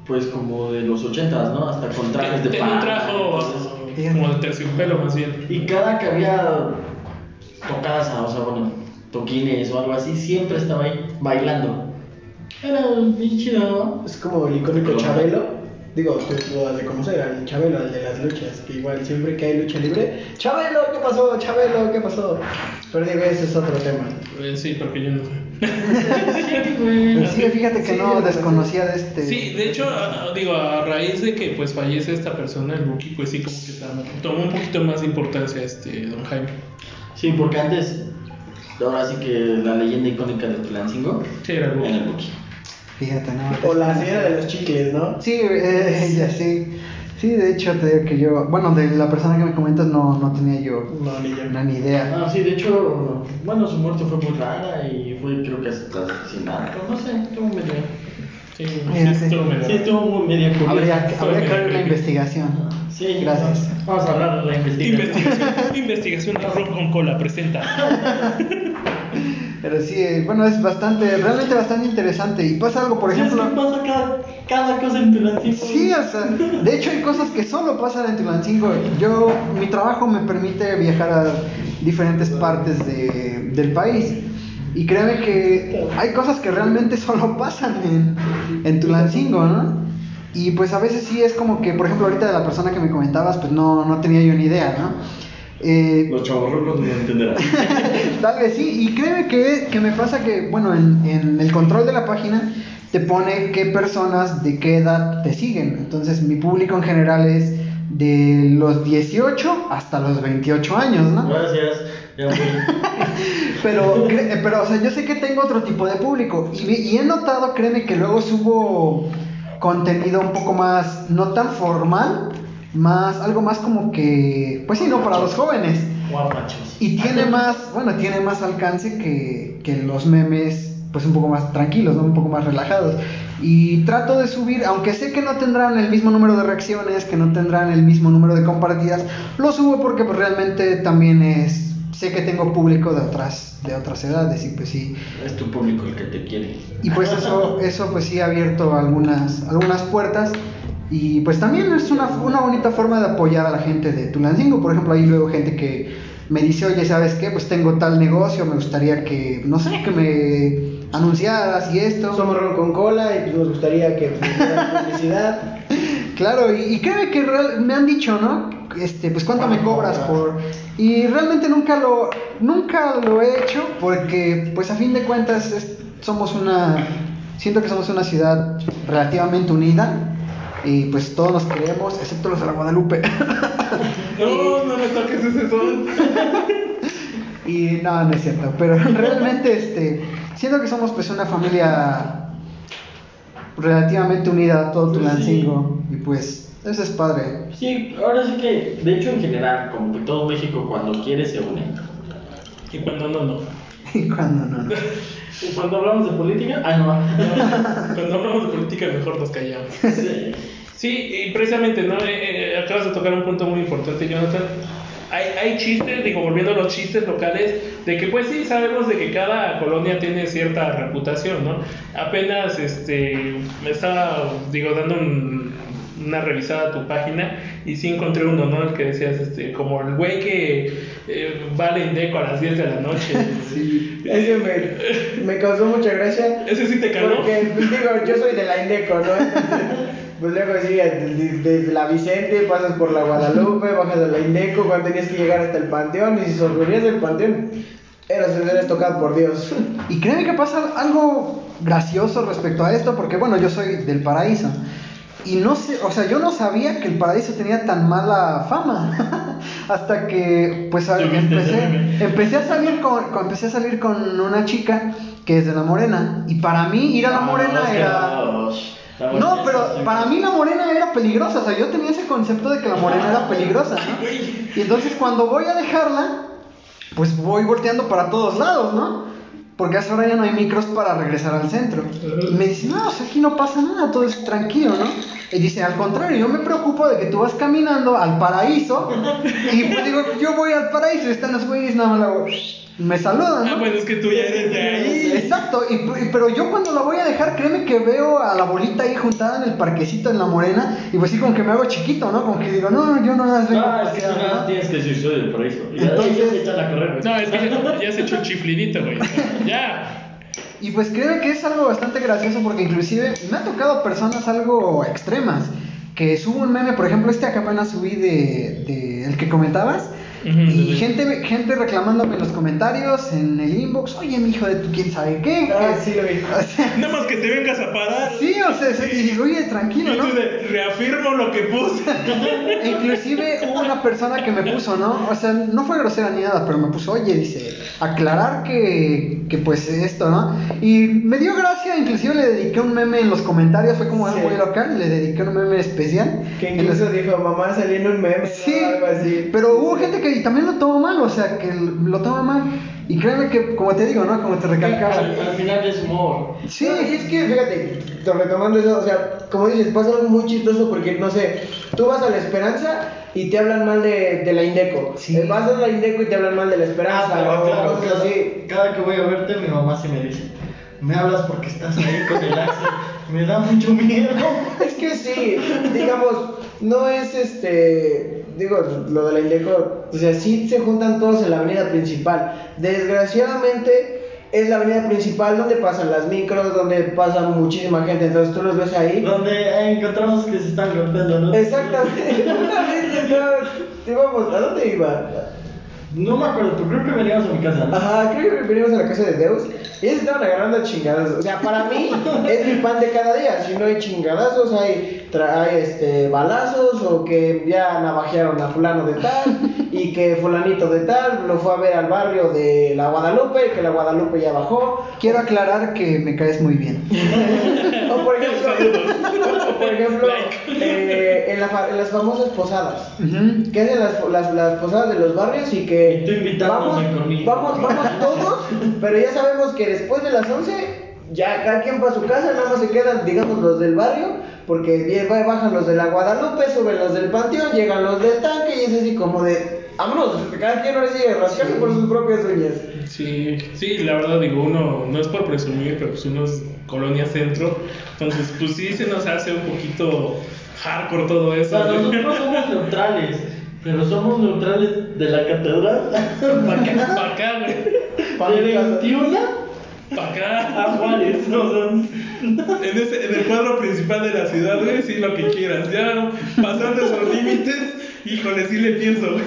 Pues como de los ochentas, ¿no? Hasta con trajes de Tenía un trajo entonces- como de terciopelo más bien. Y cada que había tocadas, o sea, bueno, toquines o algo así, siempre estaba ahí bailando. Era bien chido, ¿no? Es como el icónico Chabelo. Digo, tú lo has de conocer, al Chabelo, al de las luchas, que igual siempre que hay lucha libre, Chabelo, ¿qué pasó? Chabelo, ¿qué pasó? Pero digo, ese es otro tema. Eh, sí, porque yo no sé. Sí, fíjate que Sí, no desconocía de este. Sí, de hecho, a- a- digo, a raíz de que pues fallece esta persona, el Buki, pues sí, como que tomó un poquito más de importancia este Don Jaime. Sí, porque antes ahora sí que la leyenda icónica de Tulancingo Sí, era en el. Buki. Fíjate, ¿no? O la señora de los chicles, ¿no? Sí, eh, ella sí. Sí, de hecho, te digo que yo, bueno, de la persona que me comentas no, no tenía yo No, ni yo. ni idea. Ah, sí, de hecho, bueno, su muerte fue muy rara y fue creo que hasta asesinato, no sé, estuvo medio... Sí, sí, estuvo medio- Sí, estuvo muy medio curioso. Habría, habría que ver una investigación. Sí, Gracias. Vamos a hablar de la investigación. Investigación, investigación rock con cola presenta. Pero sí, eh, bueno, es bastante, realmente bastante interesante. Y pasa algo, por Sí, es que ejemplo. pasa cada, cada cosa en Tulancingo. Sí, o sea, de hecho hay cosas que solo pasan en Tulancingo. Yo, mi trabajo me permite viajar a diferentes partes de- del país. Y créeme que hay cosas que realmente solo pasan en, en Tulancingo, ¿no? Y pues a veces sí es como que, por ejemplo, ahorita de la persona que me comentabas, pues no, no tenía yo ni idea, ¿no? Eh, Los chavorrucos no entenderán. Tal vez sí, y créeme que, que me pasa que, bueno, en, en el control de la página te pone qué personas de qué edad te siguen. Entonces, mi público en general es de los 18 hasta los 28 años, ¿no? Gracias. Pero, pero, o sea, yo sé que tengo otro tipo de público y, he notado, créeme, que luego subo contenido un poco más, no tan formal, más, algo más como que, pues sí, no, para los jóvenes. Guapachos. Y tiene más, bueno, tiene más alcance que, que los memes, pues un poco más tranquilos, ¿no? Un poco más relajados. Y trato de subir, aunque sé que no tendrán el mismo número de reacciones, que no tendrán el mismo número de compartidas, lo subo porque pues realmente también es, sé que tengo público de otras, de otras edades y pues sí. Es tu público el que te quiere. Y pues eso, eso pues sí ha abierto algunas, algunas puertas. Y pues también es una, una bonita forma de apoyar a la gente de Tulancingo. Por ejemplo, hay luego gente que me dice, oye, ¿sabes qué? Pues tengo tal negocio, me gustaría que, no sé, que me anunciaras y esto. Somos ron con cola y pues nos gustaría que publicidad. Claro, y, y créeme que real- me han dicho, ¿no? Este, pues cuánto me cobras por... Y realmente nunca lo, nunca lo he hecho porque, pues a fin de cuentas, es- somos una... Siento que somos una ciudad relativamente unida y pues todos nos queremos, excepto los de la Guadalupe. No, no me toques ese son. y no, no es cierto, pero realmente este, siento que somos pues una familia relativamente unida, todo Pues Tulancingo, y pues eso es padre. Sí, ahora sí que, de hecho, en general, como que todo México cuando quiere se une. Y cuando no, no. Y cuando no, no. Y cuando hablamos de política, ah, no. Cuando hablamos de política mejor nos callamos. Sí. Sí, y precisamente, ¿no? Eh, eh, acabas de tocar un punto muy importante, Jonathan. Hay, hay chistes, digo, volviendo a los chistes locales, de que pues sí, sabemos de que cada colonia tiene cierta reputación, ¿no? Apenas, este, me estaba, digo, dando un- una revisada a tu página y sí encontré uno, ¿no? El que decías, este, como el güey que eh, va al Indeco a las 10 de la noche. Sí. Ese me, me causó mucha gracia. Ese sí te caló. Porque, digo, yo soy de la Indeco, ¿no? Pues luego sí, desde, desde la Vicente, pasas por la Guadalupe, bajas a la Indeco, cuando tenías que llegar hasta el Panteón, y si sorprendías del Panteón, eras, eras tocado por Dios. Y créeme que pasa algo gracioso respecto a esto, porque bueno, yo soy del paraíso. Y no sé, o sea, yo no sabía que el paraíso tenía tan mala fama. Hasta que, pues, empecé, empecé a salir con, con- empecé a salir con una chica que es de la Morena. Y para mí ir a la Morena Ah, era. La No, pero para mí la morena era peligrosa, o sea, yo tenía ese concepto de que la morena era peligrosa, ¿no? Y entonces cuando voy a dejarla, pues voy volteando para todos lados, ¿no? Porque a esa hora ya no hay micros para regresar al centro. Y me dice, no, o sea, aquí no pasa nada, todo es tranquilo, ¿no? Y dice, al contrario, yo me preocupo de que tú vas caminando al paraíso y pues digo, yo voy al paraíso y están los güeyes, nada más le hago, me saludan, Ah, ¿no? bueno, es que tú ya eres de ahí. Exacto, y, y- pero yo cuando la voy a dejar, créeme que veo a la bolita ahí juntada en el parquecito en la morena, y pues sí, como que me hago chiquito, ¿no? Como que digo, no, yo no las vengo Ah, a es que pasear, tú nada ¿no? tienes que decir soy del paraíso. Y Entonces- ya se echan a correr. güey. No, es que ya, ya se echó el chiflidito, güey. Ya. Y pues créeme que es algo bastante gracioso porque inclusive me ha tocado personas algo extremas. Que subo un meme, por ejemplo, este que apenas subí de, de el que comentabas. Y sí. gente, gente reclamándome en los comentarios, en el inbox, oye, mi hijo de tu quién sabe qué. Ah, sí, lo vi. O sea, Nada más que te vengas a parar. sí, o sea, se- y oye, tranquilo, ¿no? tú de, reafirmo lo que puse. Inclusive hubo una persona que me puso, ¿no? O sea, no fue grosera ni nada, pero me puso, oye, dice, aclarar que, que pues esto, ¿no? Y me dio gracia, inclusive le dediqué un meme en los comentarios, fue como algo Sí. muy local, le dediqué un meme especial. Que En los- incluso dijo, mamá salí en un meme. Sí, algo así. pero hubo gente que también lo tomó mal, o sea, que lo toma mal. Y créeme que, como te digo, ¿no? Como te recalcaba. Al, al final es humor. Sí, No, y es que, fíjate, to- retomando eso, o sea, como dices, pasa algo muy chistoso porque, no sé, tú vas a la Esperanza y te hablan mal de, de la Indeco. Sí. Eh, Vas a la Indeco y te hablan mal de la Ah, Esperanza. pero o claro, cosas cada, así. cada que voy a verte, mi mamá sí me dice, me hablas porque estás ahí con el Axel. Me da mucho miedo. Es que sí, digamos, no es este, digo, lo de la Indeco, o sea, sí se juntan todos en la avenida principal. Desgraciadamente es la avenida principal donde pasan las micros, donde pasa muchísima gente, entonces tú los ves ahí. Donde encontramos que se están golpeando, ¿no? Exactamente, una vez estaba- íbamos, ¿a dónde iba? No me acuerdo, pero creo que veníamos a mi casa. Ajá, creo que venimos a la casa de Deus y ellos estaban agarrando a chingadas. O sea, para mí es mi pan de cada día. Si no hay chingadazos, hay, tra- hay este, balazos o que ya navajearon a fulano de tal y que fulanito de tal lo fue a ver al barrio de la Guadalupe y que la Guadalupe ya bajó. quiero aclarar que me caes muy bien. O por ejemplo, por ejemplo eh, en, la fa- en las famosas posadas. Que hacen las, las, las posadas de los barrios y que Y tú invitándome vamos, vamos, vamos todos, pero ya sabemos que después de las 11 ya cada quien va a su casa, nada más se quedan, digamos, los del barrio, porque bajan los de la Guadalupe, suben los del Panteón, llegan los del tanque y es así como de, vámonos, cada quien ahora sigue rascarse por sus propias uñas. Sí, sí, la verdad digo, uno no es por presumir, pero pues uno es colonia centro, entonces pues sí se nos hace un poquito hardcore todo O eso. sea, nosotros somos neutrales, pero somos neutrales de la catedral para acá. Pa' acá, güey, Pa' De mi casa. 21 pa' acá. a Juárez, ¿no? O sea, En, ese, en el cuadro principal de la ciudad, güey, sí, lo que quieras. Ya pasando esos límites, híjole, sí le pienso, güey.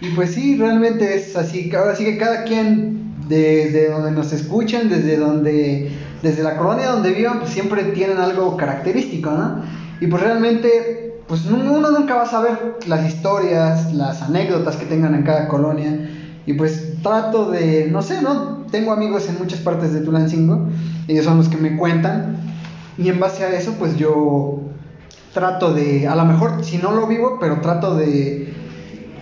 Y pues sí, realmente es así. Ahora sí que cada quien, desde donde nos escuchan, desde donde, desde la colonia donde vivan, pues siempre tienen algo característico, ¿no? Y pues realmente, pues uno nunca va a saber las historias, las anécdotas que tengan en cada colonia. Y pues trato de, no sé, ¿no? Tengo amigos en muchas partes de Tulancingo, ellos son los que me cuentan. Y en base a eso, pues yo trato de, a lo mejor si no lo vivo, pero trato de,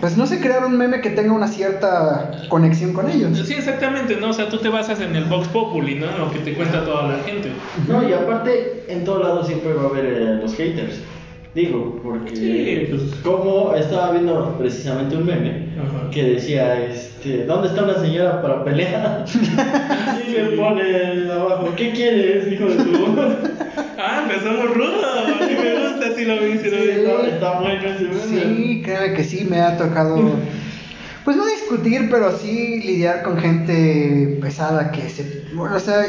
pues no sé, crear un meme que tenga una cierta conexión con ellos. Sí, exactamente, ¿no? O sea, tú te basas en el Vox Populi, ¿no? Lo que te cuenta toda la gente. No, y aparte, en todos lados siempre va a haber eh, los haters. Digo, porque Sí, pues. como estaba viendo precisamente un meme Ajá. que decía, este, ¿dónde está una señora para pelear? y le pone abajo, ¿qué quieres, hijo de tu? Ah, empezamos rudo. Así lo vi, sí lo vi. está, está bueno. Sí, créeme que sí, me ha tocado, pues no discutir, pero sí lidiar con gente pesada que se, bueno, o sea,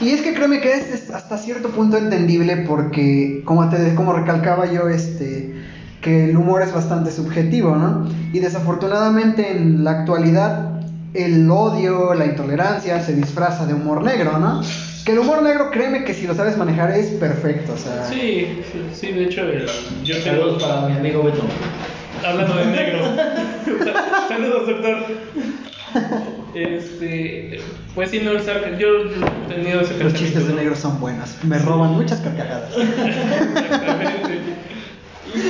y es que créeme que es, es hasta cierto punto entendible porque, como te, como recalcaba yo, este, que el humor es bastante subjetivo, ¿no? Y desafortunadamente en la actualidad el odio, la intolerancia se disfraza de humor negro, ¿no? Que el humor negro, créeme que si lo sabes manejar es perfecto, o sea. Sí, sí, sí, de hecho, el- yo tengo. Saludos para mi amigo Beto. Hablando de negro. Saludos, doctor. Este, pues sí, no, yo he tenido ese Los chistes de negros son buenos, me roban muchas carcajadas. Exactamente.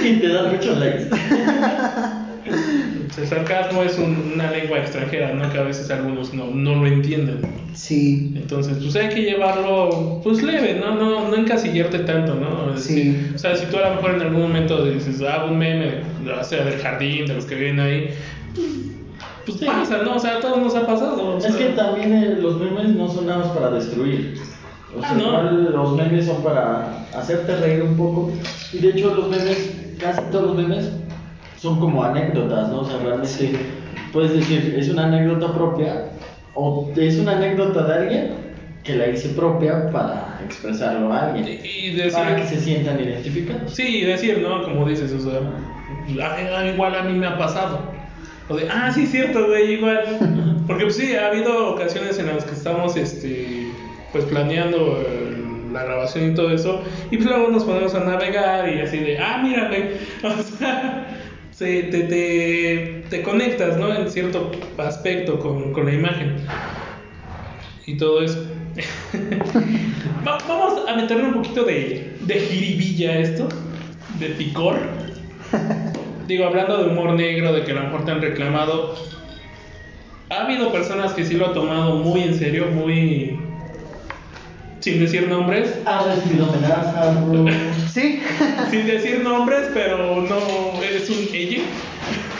Y te dan muchos likes. El sarcasmo es un- una lengua extranjera, ¿no? Que a veces algunos no, no lo entienden. Sí, Entonces, pues hay que llevarlo, pues leve, ¿no? No, no encasillarte tanto, ¿no? Es Sí. decir, O sea, si tú a lo mejor en algún momento dices, ah, un meme, o sea, del jardín, de los que viven ahí, pues Sí. pasa, ¿no? O sea, a todos nos ha pasado. o Es sea. que también eh, los memes no son nada más para destruir. O sea, Ah, no. los memes son para hacerte reír un poco. Y de hecho los memes, casi todos los memes, son como anécdotas, ¿no? O sea, realmente puedes decir, es una anécdota propia o es una anécdota de alguien que la hice propia para expresarlo a alguien. Y decir, Para que se sientan identificados. sí, decir, ¿no? Como dices, o sea, igual a mí me ha pasado. O de, ah, sí, cierto, güey, igual. Porque pues sí, ha habido ocasiones en las que estamos, este, pues planeando eh, la grabación y todo eso, y pues luego nos ponemos a navegar y así de, ah, mira, güey, o sea, se- te, te, te conectas, ¿no? En cierto aspecto con, con la imagen y todo eso. Va- Vamos a meterle un poquito de, de jiribilla a esto, de picor. Digo, hablando de humor negro, de que a lo mejor te han reclamado. Ha habido personas que sí lo han tomado muy en serio, muy. sin decir nombres. Ha recibido amenazas. Sí, Sin decir nombres, pero no un ella.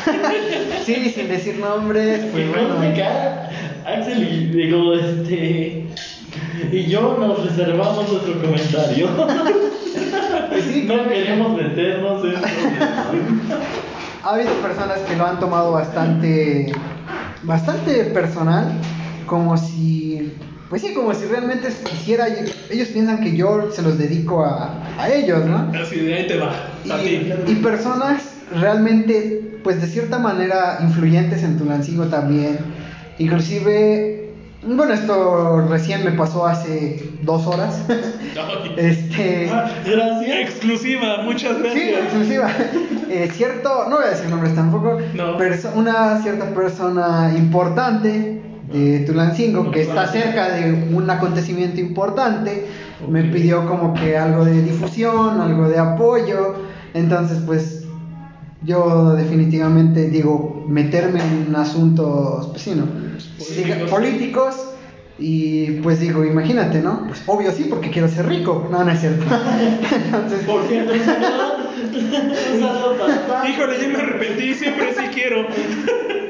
sí, sin decir nombres, pues bueno. cara. Axel y digo, este. Y yo nos reservamos nuestro comentario. Pues sí, no queremos meternos en. Ha habido personas que lo han tomado bastante, bastante personal, como si, pues sí, como si realmente quisiera, ellos piensan que yo se los dedico a, a ellos, ¿no? Así de ahí te va. Y, y personas realmente, pues de cierta manera, influyentes en Tulancingo también, inclusive, bueno, esto recién me pasó hace dos horas, este... Gracias. Exclusiva, muchas Sí, gracias. exclusiva. Eh, cierto, no voy a decir nombres tampoco, No. una cierta persona importante de Tulancingo que está cerca de un acontecimiento importante me pidió como que algo de difusión, algo de apoyo, entonces pues yo definitivamente digo meterme en asuntos, pues sí, ¿no? Políticos. Y pues digo, imagínate, ¿no? Pues obvio sí, porque quiero ser rico. No, no es cierto. Entonces, Por cierto. Híjole, ya me arrepentí, siempre sí quiero.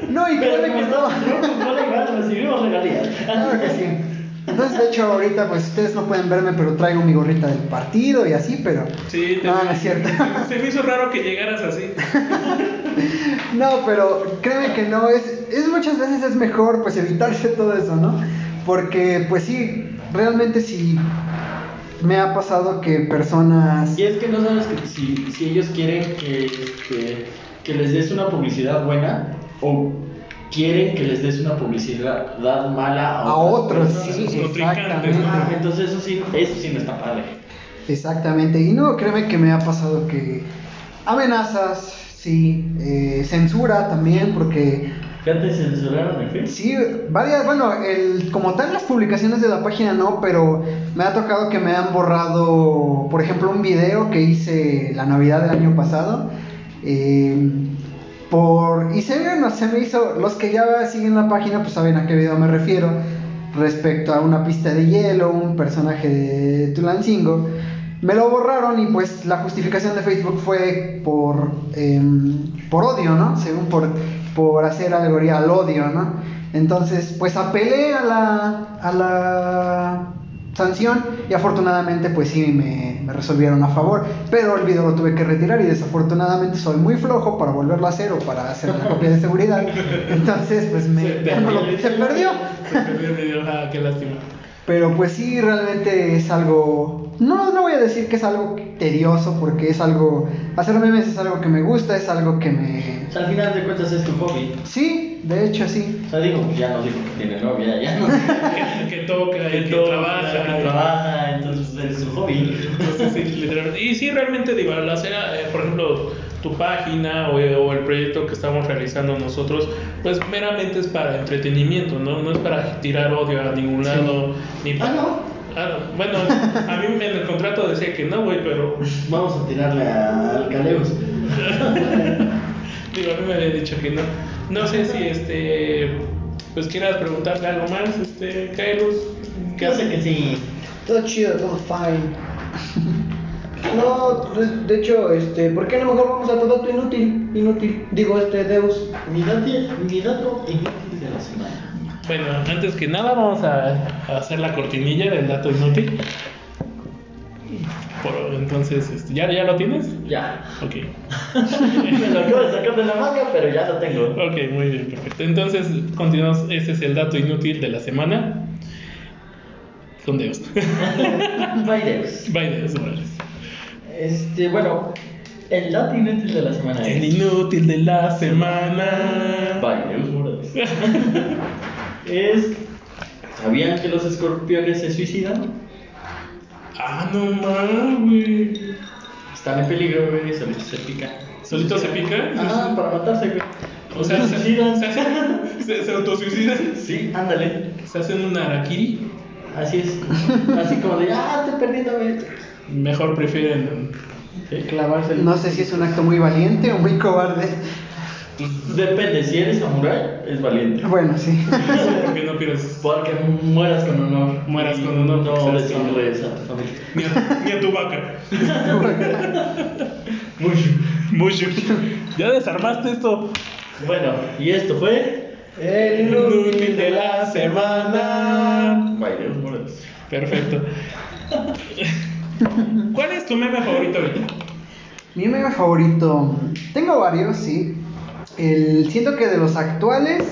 no, y créeme que no. no legal, recibimos regalías. Claro que sí. Entonces, de hecho, ahorita, pues ustedes no pueden verme, pero traigo mi gorrita del partido y así, pero. Sí, te- No, no es cierto. Se me hizo raro que llegaras así. No, pero créeme que no, es, es muchas veces es mejor pues evitarse todo eso, ¿no? Porque pues sí, realmente sí me ha pasado que personas... Y es que no sabes que si, si ellos quieren que, este, que les des una publicidad buena o quieren que les des una publicidad mala A otros, personas. sí, exactamente. Ah, Entonces eso sí, eso sí no está padre. Exactamente, y no, créeme que me ha pasado que amenazas, sí, eh, censura también, porque ¿Ya te censuraron en Facebook? Sí, varias, bueno, el, como tal las publicaciones de la página no, pero me ha tocado que me han borrado, por ejemplo, un video que hice la Navidad del año pasado. eh, por, y se, no, se me hizo, los que ya siguen la página pues saben a qué video me refiero, respecto a una pista de hielo, un personaje de Tulancingo. Me lo borraron y pues la justificación de Facebook fue por, em, por odio, ¿no? Según por, por hacer alegoría al odio, ¿no? Entonces, pues apelé a la, a la sanción y afortunadamente pues sí me, me resolvieron a favor, pero el video lo tuve que retirar y desafortunadamente soy muy flojo para volverlo a hacer o para hacer una copia de seguridad. Entonces, pues me, no se perdió. Se perdió el video, ah, qué lástima. Pero pues sí, realmente es algo... No, no voy a decir que es algo tedioso porque es algo... Hacer memes es algo que me gusta, es algo que me... O sea, al final de cuentas es tu hobby. Sí, de hecho sí. O sea, digo, ya no digo que tiene novia, ya no. Que, que toca, que, todo, trabaja. que trabaja, entonces es su hobby. Entonces, sí, literalmente. Y sí, realmente, digo, al hacer, eh, por ejemplo, tu página o, o el proyecto que estamos realizando nosotros, pues meramente es para entretenimiento, ¿no? No es para tirar odio a ningún lado, ni Ah, para... ¿no? Ah, no. bueno, a mí en el contrato decía que no, güey, pero Vamos a tirarle a- al Caleus. digo, a mí me había dicho que no. No sé si, este, pues quieras preguntarle algo más, este, Kairos. ¿Qué hace? que sí. Todo chido, todo fine. No, pues, de hecho, este, ¿por qué no mejor vamos a todo dato inútil? Inútil, digo, este, Deus. Mi dato, mi dato inútil de la semana. Bueno, antes que nada vamos a, a hacer la cortinilla del dato inútil. Por- entonces, este, ¿ya, ¿ya lo tienes? Ya. Ok. Me lo acabo de sacar de la manga, pero ya lo tengo. Ok, muy bien, perfecto. Entonces, continuamos. Este es el dato inútil de la semana. Con Deus. Bye, Dios, órale. Este, bueno, el dato inútil de la semana El es. inútil de la semana. Morados. es. ¿Sabían que los escorpiones se suicidan? Ah, no mames, güey. Están en peligro, güey, solitos se pican. ¿Solito se pica? Ah, para matarse, güey. O sea, se, suicidan. se, hacen- se, se autosuicidan. Sí, ándale. Se hacen un harakiri. Así es. Así como de, ah, estoy perdiendo, güey. Mejor prefieren. Clavarse el... No sé si es un acto muy valiente o muy cobarde. Depende, si eres samurái, es valiente. Bueno, sí. Porque no pierdes Porque mueras con honor. Mueras con honor, No deshonres a tu familia. ni a, ni a tu vaca. Mucho. Mucho. Ya desarmaste esto. Bueno, y esto fue. El Inútil de la semana. Bailemos morados. Perfecto. ¿Cuál es tu meme favorito ahorita? Mi meme favorito, tengo varios, sí. El, siento que de los actuales,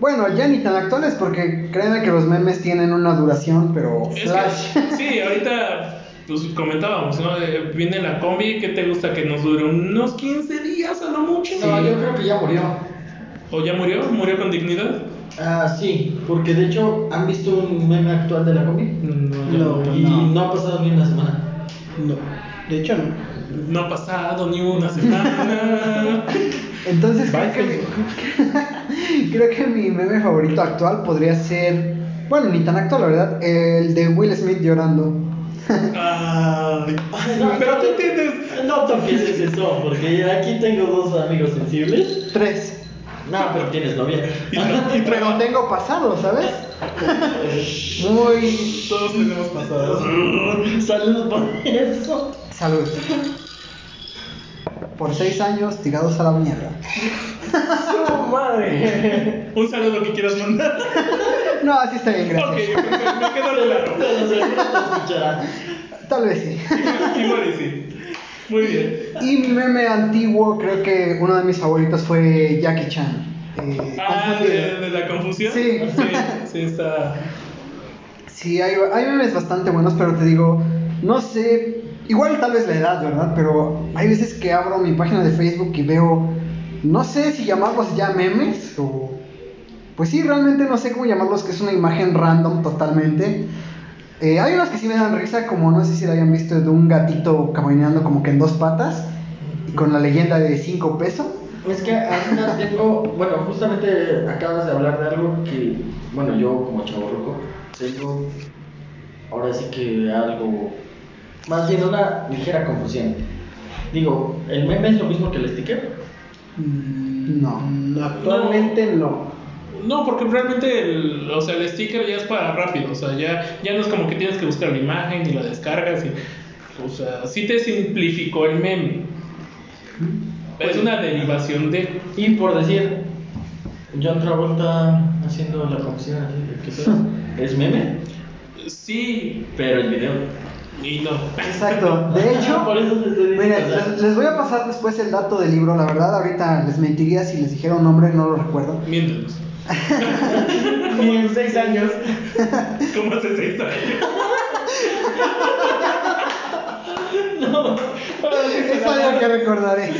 bueno, ya ni tan actuales porque créanme que los memes tienen una duración, pero Es flash. que, sí, ahorita pues comentábamos, ¿no? Viene la combi, ¿qué te gusta que nos dure? ¿Unos 15 días a lo mucho? No, yo creo que ya murió. ¿O ya murió? ¿Murió con dignidad? Ah, sí, porque de hecho, ¿han visto un meme actual de la combi? No, No. Y no ha pasado ni una semana. No. De hecho, no. no ha pasado ni una semana. Entonces creo que, mi, creo que mi meme favorito actual podría ser, bueno, ni tan actual, la verdad, el de Will Smith llorando. Ay, No, pero tú tienes. No toques eso, porque aquí tengo dos amigos sensibles. Tres. No, pero tienes novia. Y Pero tengo pasado, ¿sabes? Muy... Todos tenemos pasados. Saludos por eso. Salud. Por seis años tirados a la mierda. ¡Su madre! Un saludo que quieras mandar. No, así está bien, Ok, gracias. me, me quedó claro. Tal vez sí. Igual y sí. Muy bien. Y mi meme antiguo, creo que uno de mis favoritos fue Jackie Chan. Eh, Ah, de, de la confusión. Sí. sí, sí está. Sí, hay, hay memes bastante buenos, pero te digo, no sé, igual tal vez la edad, ¿verdad? Pero hay veces que abro mi página de Facebook y veo, no sé si llamarlos ya memes o... Pues sí, realmente no sé cómo llamarlos, que es una imagen random totalmente. Eh, hay unos que sí me dan risa, como no sé si lo hayan visto, de un gatito caminando como que en dos patas y con la leyenda de 5 pesos. Es que ahorita tengo, bueno, justamente acabas de hablar de algo que, bueno, yo como chavo tengo ahora sí que algo, más bien una ligera confusión. Digo, ¿el meme es lo mismo que el sticker? No. Mm, Actualmente no. No, porque realmente el, o sea, el sticker ya es para rápido, o sea, ya, ya no es como que tienes que buscar la imagen y la descargas y, o sea, sí te simplificó el meme. Es una derivación de... Y por decir, John Travolta haciendo la confusión así de que pedo? es meme, Sí pero el video. No. Exacto. De hecho, por eso sea, les, les voy a pasar después el dato del libro. La verdad, ahorita les mentiría si les dijera un nombre, no lo recuerdo. Miéntenos. Ni en seis años. ¿Cómo hace seis años? Es algo que recordaré.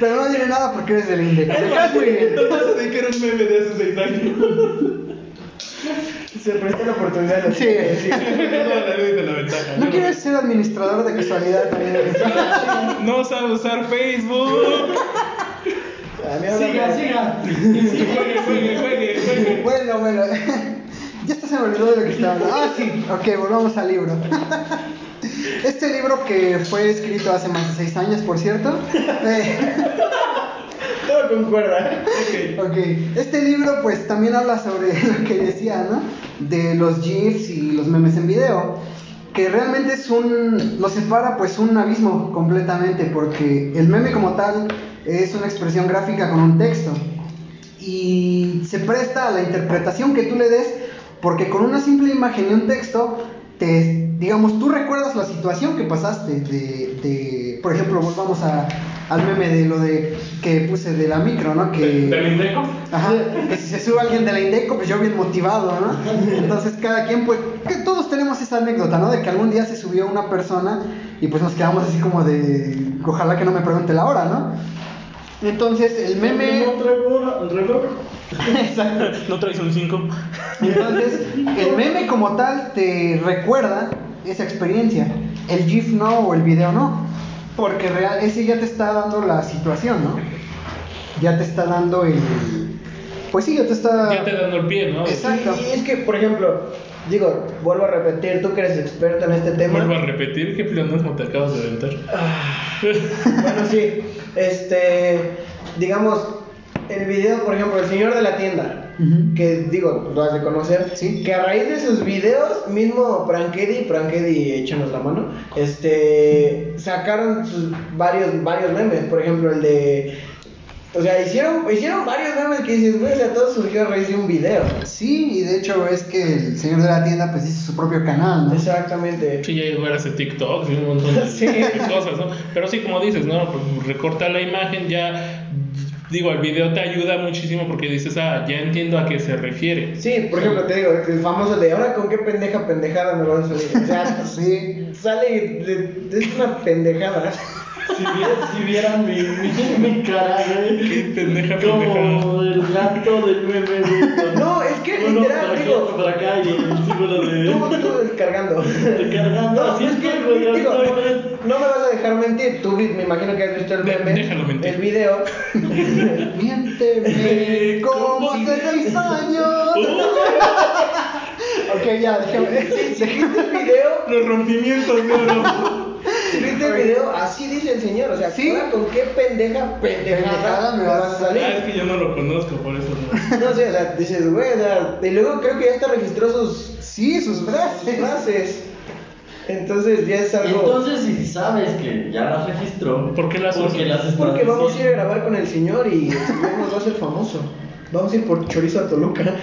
Pero no diré nada porque eres del INDEC. Caes muy bien. No a decir que era un meme de hace seis años. Se presta la oportunidad de Sí, sí. No, la ley de la ventaja. ¿No quieres ser administrador de casualidad también? No sabe usar Facebook. A mí habla- Siga, siga. Juegue, juegue, juegue, juegue. Bueno, bueno. Ya se me olvidó de lo que estaba hablando. Ah, sí. Ok, volvamos al libro. Este libro que fue escrito hace más de seis años, por cierto. eh, concuerda. Ok. Ok, este libro pues también habla sobre lo que decía, ¿no? De los GIFs y los memes en video, que realmente es un, lo separa pues un abismo completamente, porque el meme como tal es una expresión gráfica con un texto y se presta a la interpretación que tú le des, porque con una simple imagen y un texto, te, digamos, tú recuerdas la situación que pasaste, de, de por ejemplo, volvamos a, al meme de lo de que puse de la micro, ¿no? Que, ¿Del Indeco? Ajá, que si se sube alguien de la Indeco, pues yo bien motivado, ¿no? Entonces cada quien, pues, que todos tenemos esta anécdota, ¿no? De que algún día se subió una persona y pues nos quedamos así como de, ojalá que no me pregunte la hora, ¿no? Entonces el meme... No traigo el reloj. Exacto. ¿No traes un 5? Entonces, el meme como tal te recuerda esa experiencia. El GIF no o el video no. Porque real, ese ya te está dando la situación, ¿no? Ya te está dando el. Pues sí, ya te está. Ya te dando el pie, ¿no? Exacto. Y es que, por ejemplo, digo, vuelvo a repetir, tú que eres experto en este tema. Vuelvo a repetir, ¿qué pleonasmo te acabas de aventar? Bueno, sí, este, digamos, el video, por ejemplo, el señor de la tienda, que digo, lo has de conocer, Sí. que a raíz de sus videos, mismo Prankedy, Prankedy, échanos la mano, este, sacaron sus varios, varios memes, por ejemplo, el de, o sea, hicieron, hicieron varios memes que dices, güey, o sea, todo surgió a raíz de un video. Sí, y de hecho es que el señor de la tienda pues hizo su propio canal, ¿no? Exactamente. Sí, ya llegó a hacer TikTok y un montón de, Sí. de cosas, ¿no? Pero sí, como dices, ¿no? Pues recorta la imagen, ya. Digo, el video te ayuda muchísimo porque dices, ah, ya entiendo a qué se refiere. Sí, por ejemplo, te digo, el famoso de ahora con qué pendeja pendejada me vas a salir. O sea, Sí. sale de, de- es una pendejada. Si vieran, si vieran mi, mi, mi cara, güey. Qué pendeja, Como pendejada. el gato del meme, No, es que uno literal, digo- para acá y el símbolo Tú, de. tú descargando. Recargando. No, Así es que, güey. digo, no me vas a dejar mentir. Tú me imagino que has visto el meme. déjalo mentir. El video. Miénteme como hace seis años. ok, ya, déjame. Si viste el video, Los rompimientos de oro. Viste el video, así dice el señor. O sea, Sí. ahora con qué pendeja pendejada me vas a salir. Ah, es que yo no lo conozco, por eso no. No sé, o sea, dices, güey, o sea, y luego creo que ya hasta registró sus Sí, sus sus frases. frases. Entonces ya es algo. entonces, si sabes que ya las registró, ¿Por qué las porque las Porque vamos a ir a grabar con el señor y el señor nos va a hacer famoso. Vamos a ir por chorizo a Toluca.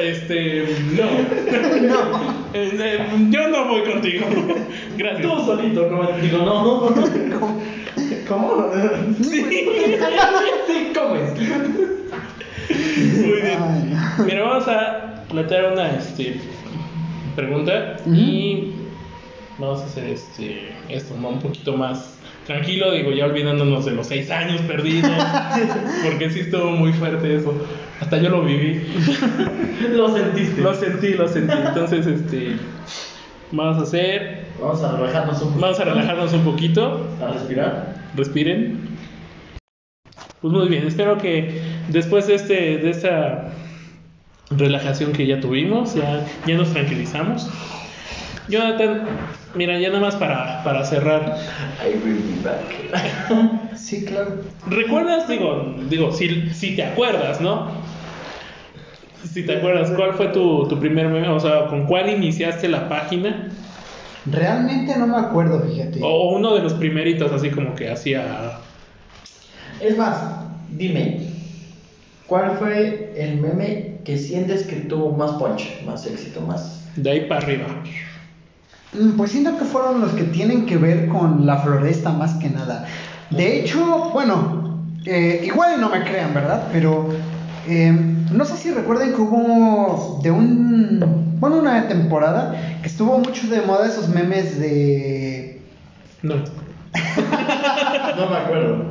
Este, no. Eh, eh, yo no voy contigo. Gracias. Tú solito, como digo, no. ¿Cómo? Sí. Sí, comes. Muy bien. Ay, no. Mira, vamos a plantear una este, pregunta y vamos a hacer este, esto ¿no? un poquito más tranquilo, digo, ya olvidándonos de los seis años perdidos, porque sí estuvo muy fuerte eso. Hasta yo lo viví. Lo sentiste. Lo sentí, lo sentí. Entonces, este, vamos a hacer, Vamos a relajarnos un poco. vamos a relajarnos un poquito. A respirar. respiren. Pues muy bien, espero que después de, este, de esta relajación que ya tuvimos, ya, ya nos tranquilizamos. Jonathan, mira, ya nada más para, para cerrar. I will be back. Sí, claro. ¿Recuerdas, digo, digo si, si te acuerdas, ¿no? Si te acuerdas, ¿cuál fue tu, tu primer meme? O sea, ¿con cuál iniciaste la página? Realmente no me acuerdo, fíjate. O uno de los primeritos, así como que hacía... Es más, dime, ¿cuál fue el meme que sientes que tuvo más punch, más éxito, más... De ahí para arriba. Mm, Pues siento que fueron los que tienen que ver con la floresta más que nada. De hecho, bueno, eh, igual no me crean, ¿verdad? Pero eh, no sé si recuerden que hubo de un, bueno, una temporada que estuvo mucho de moda esos memes de... No. No me acuerdo.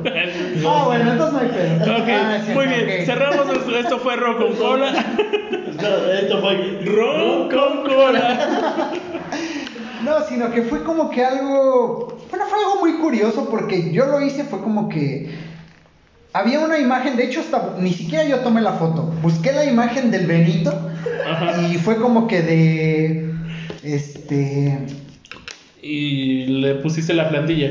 Ah, bueno, entonces no hay pedo. Ok, Ah, muy bien. Cerramos nuestro- Esto fue Rock con Cola. Esto fue... Rock con Cola. No, sino que fue como que algo, bueno, fue algo muy curioso porque yo lo hice, fue como que había una imagen, de hecho hasta ni siquiera yo tomé la foto, busqué la imagen del Benito Ajá. y fue como que de, este, Y le pusiste la plantilla.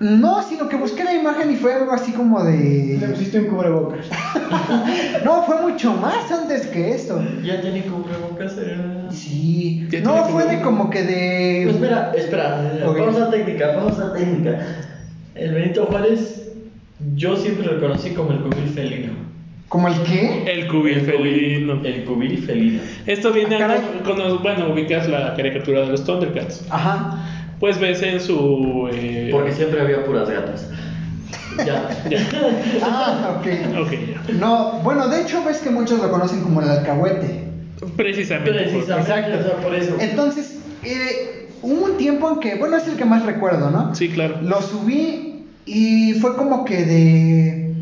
no, sino que busqué la imagen y fue algo así como Le de, pusiste un cubrebocas. no, fue mucho más antes que esto. Ya tiene cubrebocas. eh. Sí, no, fue de como- que de... Pues espera, espera, Ok. pausa técnica, pausa técnica. El Benito Juárez, yo siempre lo conocí como el cubil felino. ¿Como el qué? El cubil felino. El cubil felino. Esto viene Ah, con los- bueno, ubicas la caricatura de los Thundercats. Ajá. Pues ves en su. eh, Porque siempre había puras gatas. Ya. Ya. Ah, ok. Ok, ya. No, bueno, de hecho ves que muchos lo conocen como el alcahuete. Precisamente. Exacto. o sea, por eso. Entonces, eh, hubo un tiempo en que, bueno, es el que más recuerdo, ¿no? Sí, claro. Lo subí y fue como que de.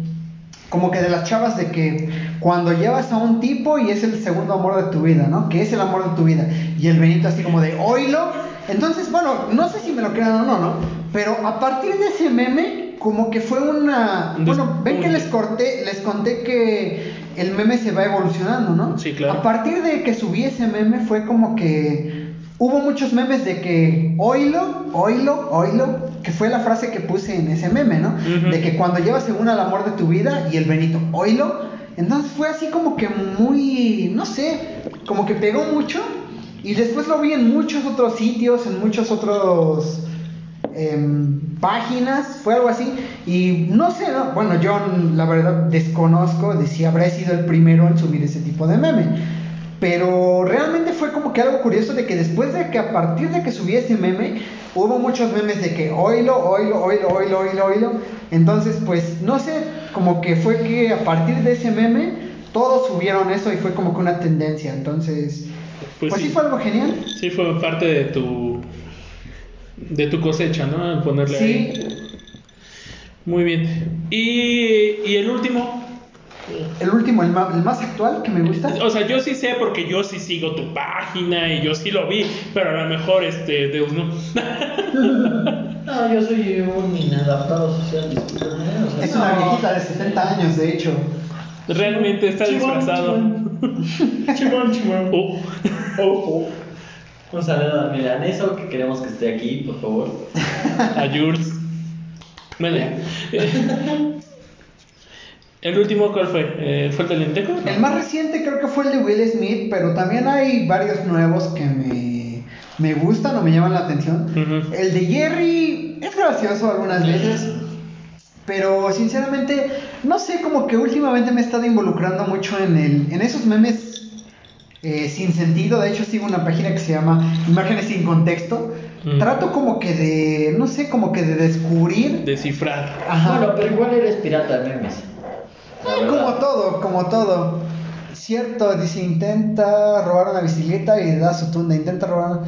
Como que de las chavas de que cuando llevas a un tipo y es el segundo amor de tu vida, ¿no? Que es el amor de tu vida. Y el Benito así como de oílo. Entonces, bueno, no sé si me lo crean o no, ¿no? Pero a partir de ese meme, como que fue una. Un Bueno, ven que les corté, les conté que el meme se va evolucionando, ¿no? Sí, claro. A partir de que subí ese meme fue como que hubo muchos memes de que oílo, oílo, oílo, que fue la frase que puse en ese meme, ¿no? De que cuando llevas según al amor de tu vida y el Benito, oílo. Entonces fue así como que muy, no sé, como que pegó mucho. Y después lo vi en muchos otros sitios, en muchos otros em, páginas, fue algo así. Y no sé, ¿no? bueno, yo la verdad desconozco de si habrá sido el primero en subir ese tipo de meme. Pero realmente fue como que algo curioso de que después de que a partir de que subí ese meme, hubo muchos memes de que oílo, oílo, oílo, oílo, oílo, oílo. Entonces, pues, no sé, como que fue que a partir de ese meme, todos subieron eso y fue como que una tendencia. Entonces, Pues pues, sí. sí. fue algo genial. Sí, fue parte de tu. De tu cosecha, ¿no? El ponerle Sí. ahí. Muy bien. Y, y el último. El último, el más, actual que me gusta. O sea, yo sí sé porque yo sí sigo tu página y yo sí lo vi, pero a lo mejor este Deus no. No, yo soy un inadaptado social, sea, Es una viejita de 70 años, de hecho. Realmente está disfrazado. Chimón, chimón. chimón. Oh. Oh, oh. Un saludo a Milaneso que queremos que esté aquí, por favor. A Jules. Bueno, ya. ¿El último cuál fue? Eh, ¿Fue el del Lentejo? El más reciente creo que fue el de Will Smith, pero también hay varios nuevos que me, me gustan o me llaman la atención. El de Jerry es gracioso algunas veces, pero sinceramente no sé, como que últimamente me he estado involucrando mucho en, el, en esos memes eh, sin sentido. De hecho, sigo una página que se llama Imágenes sin contexto. Mm. Trato como que de, no sé, como que de descubrir. Descifrar. Ajá. Bueno, pero igual eres pirata de memes. Como todo, como todo. Cierto, dice, intenta robar una bicicleta y le da su tunda. Intenta robar.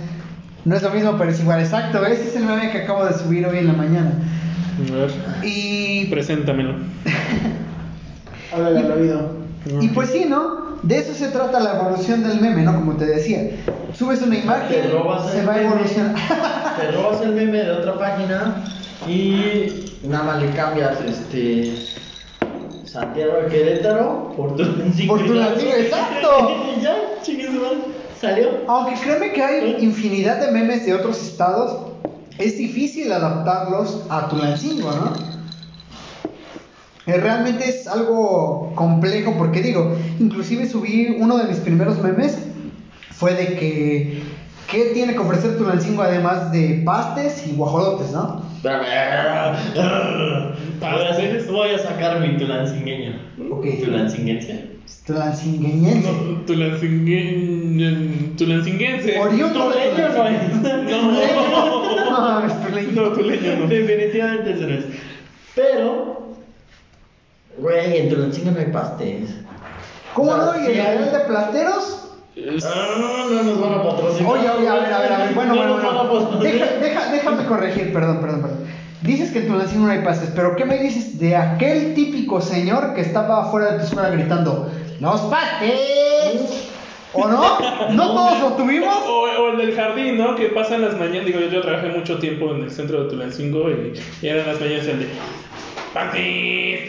No es lo mismo, pero es igual. Exacto, ese es el meme que acabo de subir hoy en la mañana. A ver, Y, preséntamelo. Háblale al oído. y pues sí, ¿no? De eso se trata la evolución del meme, ¿no? Como te decía. Subes una imagen, Te robas se el va evolucionar. Te robas el meme de otra página y nada más le cambias este Santiago de Querétaro por tu Por Tulancingo, exacto. y ya, chingue su madre, Salió. Aunque créeme que hay infinidad de memes de otros estados, es difícil adaptarlos a Tulancingo, ¿no? Eh, Realmente es algo complejo porque digo, inclusive subí uno de mis primeros memes, fue de que, ¿qué tiene que ofrecer Tulancingo además de pastes y guajolotes, no? Voy a, hacer- voy a sacar mi tulancingueño. Ok. ¿Tulancinguencia? Tulancingueñense. No, tulancingue- tulancinguense. Oriundo de Tuleño no es. No. No. No, no. Definitivamente eso no es. Pero, güey, en Tulancingo no hay pastes. ¿Cómo no? ¿Y el de Plateros? Es- Ah, no nos van a patrocinar. Oye, oye, a ver, a ver, a ver, bueno, No bueno, bueno. Deja- deja- déjame corregir, perdón, perdón, perdón. Dices que en Tulancingo no hay pastes, pero ¿qué me dices de aquel típico señor que estaba afuera de tu escuela gritando, ¡Los pastes! ¿O no? ¿No todos lo tuvimos? O, o el del jardín, ¿no? Que pasan las mañanas. Digo, yo, yo trabajé mucho tiempo en el centro de Tulancingo y, y eran las mañanas el de. ¡Pantis!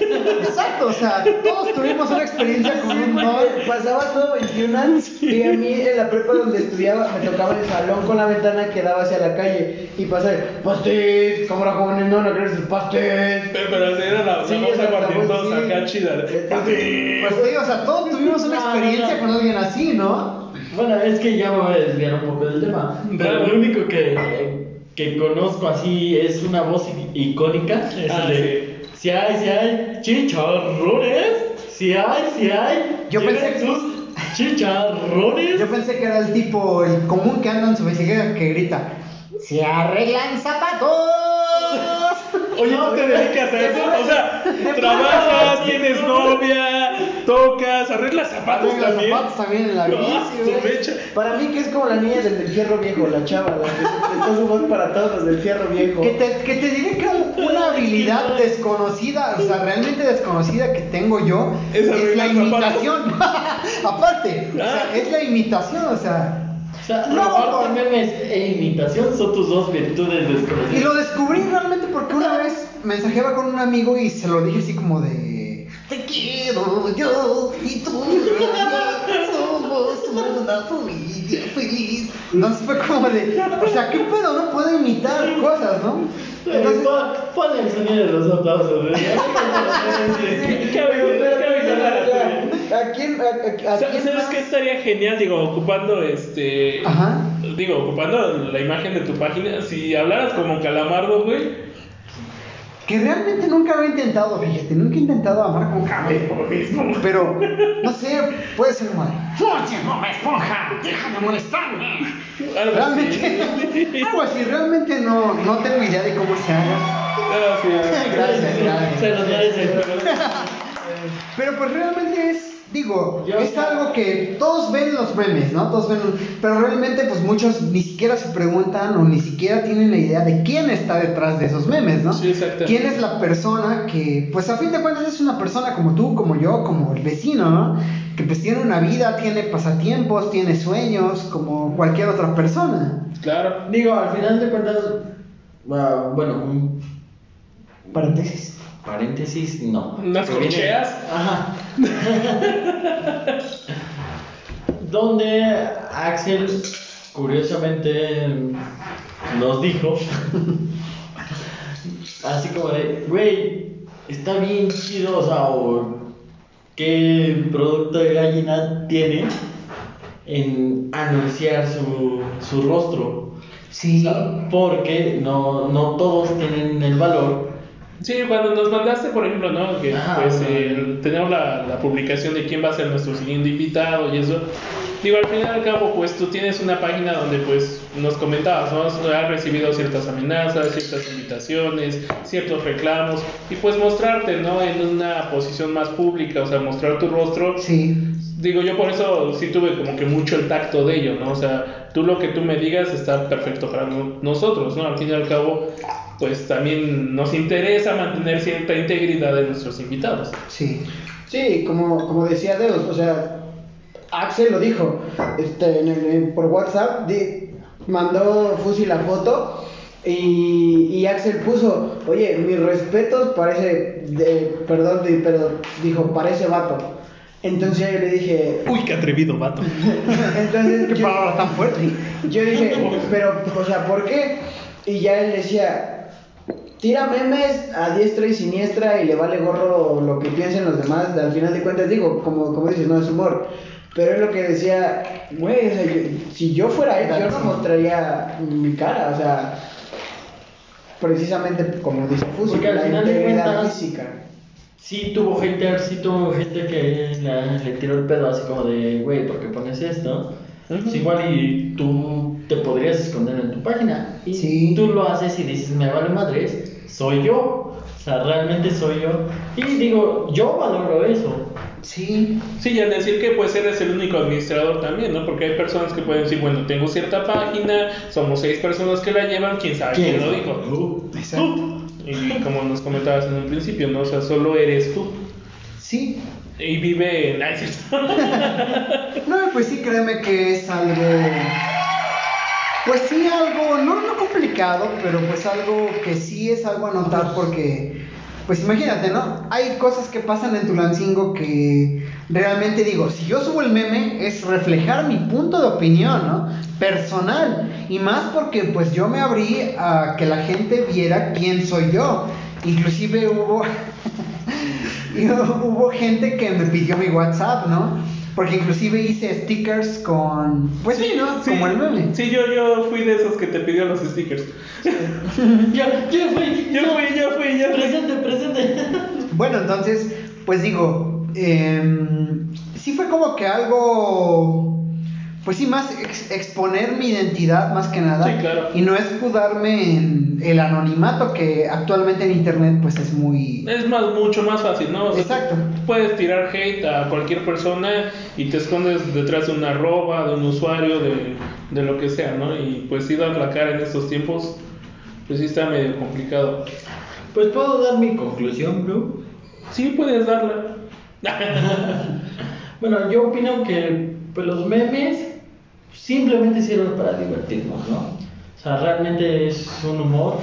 Exacto, o sea, todos tuvimos una experiencia con un don. Pasaba todo 21 años y a mí en la prepa donde estudiaba me tocaba el salón con la ventana que daba hacia la calle y pasaba pastel, cámara jóvenes, no, no crees el pastel. Pero, pero así era la, Sí, sí. acá chida. de, ¡Pantis! Pues sí, o sea, todos tuvimos una experiencia con alguien así, ¿no? Bueno, es que ya me voy a desviar un poco del tema. Pero lo único que, que conozco así es una voz i- icónica. Es Ah, de. Si hay, si hay chicharrones. Si hay, si hay. Yo pensé- sus chicharrones. Yo pensé que era el tipo, el común que anda en su bicicleta que grita, ¡Se arreglan zapatos! Oye, ¿no te dedicas a eso? O sea, trabajas, tienes novia, tocas, arreglas zapatos Arregla también. zapatos también en la bici, güey. Para mí que es como la niña del, del fierro viejo, la chava, la que está su voz para todos del fierro viejo. Que te, que te diré que una habilidad desconocida, o sea, realmente desconocida que tengo yo, Es es, la imitación. Aparte, o sea, Ah. es la imitación, o sea. O sea, No, memes e imitación son tus dos virtudes Y desconocidas. lo descubrí realmente porque una vez mensajeaba con un amigo y se lo dije así como de. Te quiero yo y tú somos una familia feliz. Entonces fue como de. O sea, ¿qué pedo? No puedo imitar cosas, ¿no? Entonces. Pon- Ponle el sonido de los aplausos. ¿A quién, a, ¿Sabes qué estaría genial? Digo, ocupando este. Ajá. Digo, ocupando la imagen de tu página. Si hablaras como calamardo, güey. Que realmente nunca lo he intentado, fíjate, nunca he intentado amar con cabello mismo. Pero, no sé, puede ser mal. ¡Oye, no me esponja! ¡Deja de molestarme! Algo Realmente, así. algo así, realmente no, no tengo idea de cómo se haga. Gracias, gracias. Merece. Pero pues realmente es, digo, Yo- es algo que todos ven los memes, ¿no? Todos ven, pero realmente pues muchos ni siquiera se preguntan o ni siquiera tienen la idea de quién está detrás de esos memes, ¿no? Sí, exactamente. ¿Quién es la persona que, pues a fin de cuentas es una persona como tú, como yo, como el vecino, ¿no? Que pues tiene una vida, tiene pasatiempos, tiene sueños, como cualquier otra persona. Claro. Digo, al final de cuentas, ah, bueno, un Paréntesis. Paréntesis, no. ¿Unas corcheas? Ajá. Donde Axel, curiosamente, nos dijo, así como de, güey, está bien chido, o sea, o qué producto de gallina tiene en anunciar su, su rostro. Sí. O sea, porque no, no todos tienen el valor. Sí, cuando nos mandaste, por ejemplo, ¿no? Que Ajá, pues el- tenemos la, la publicación de quién va a ser nuestro siguiente invitado y eso. Digo, al fin y al cabo, pues tú tienes una página donde pues nos comentabas, ¿no? Has recibido ciertas amenazas, ciertas invitaciones, ciertos reclamos y pues mostrarte, ¿no? En una posición más pública, o sea, mostrar tu rostro. Sí. Digo, yo por eso sí tuve como que mucho el tacto de ello, ¿no? O sea, tú lo que tú me digas está perfecto para no- nosotros, ¿no? Al fin y al cabo, pues también nos interesa mantener cierta integridad de nuestros invitados. Sí. Sí, como, como decía Deus, o sea, Axel lo dijo este, en el- por WhatsApp, mandó Fusi la foto y, y Axel puso, oye, mis respetos parece, de, perdón, di- pero dijo, parece vato. Entonces yo le dije, Uy, qué atrevido, vato. entonces Qué yo- palabra tan fuerte. yo dije, pero, o sea, ¿por qué? Y ya él decía, tira memes a diestra y siniestra y le vale gorro lo que piensen los demás. Al final de cuentas, digo, como, como dices, no es humor. Pero es lo que decía, güey, o sea, yo- si yo fuera él, yo no mostraría mi cara, o sea, precisamente como dice Fusi, la integridad cuentas- física. Sí tuvo haters, sí tuvo gente que la- le tiró el pedo así como de, güey, ¿por qué pones esto? Pues igual y tú te podrías esconder en tu página. Y Sí. tú lo haces y dices, me vale madres, soy yo. O sea, realmente soy yo. Y digo, yo valoro eso. Sí. Sí, y al decir que pues eres el único administrador también, ¿no? Porque hay personas que pueden decir, bueno, tengo cierta página, somos seis personas que la llevan, quién sabe quién, ¿Quién lo dijo. Tú. Exacto. Y como nos comentabas en un principio, ¿no? O sea, solo eres tú. Sí. Y vive en... No, pues sí, créeme que es algo. Pues sí, algo, no, no complicado, pero pues algo que sí es algo a notar porque, pues imagínate, ¿no? Hay cosas que pasan en Tulancingo que realmente digo, si yo subo el meme es reflejar mi punto de opinión, ¿no? Personal. Y más porque pues yo me abrí a que la gente viera quién soy yo. Inclusive hubo... Hubo gente que me pidió mi WhatsApp, ¿no? Porque inclusive hice stickers con... Pues sí, ¿no? Sí, Como el meme. Sí, yo, yo fui de esos que te pidió los stickers. Yo, yo fui, Yo fui, yo fui, yo fui. presente, presente. Bueno, entonces, pues digo, em, sí fue como que algo... pues sí, más ex- exponer mi identidad más que nada. Sí, claro. Y no escudarme en el anonimato que actualmente en internet pues es muy... Es más, mucho más fácil, ¿no? O sea, Exacto. Puedes tirar hate a cualquier persona y te escondes detrás de una arroba, de un usuario, de, de lo que sea, ¿no? Y pues sí dar la cara en estos tiempos, pues sí está medio complicado. Pues puedo dar mi conclusión, bro. Sí puedes darla. Bueno, yo opino que pues, los memes simplemente sirven para divertirnos, ¿no? O sea, realmente es un humor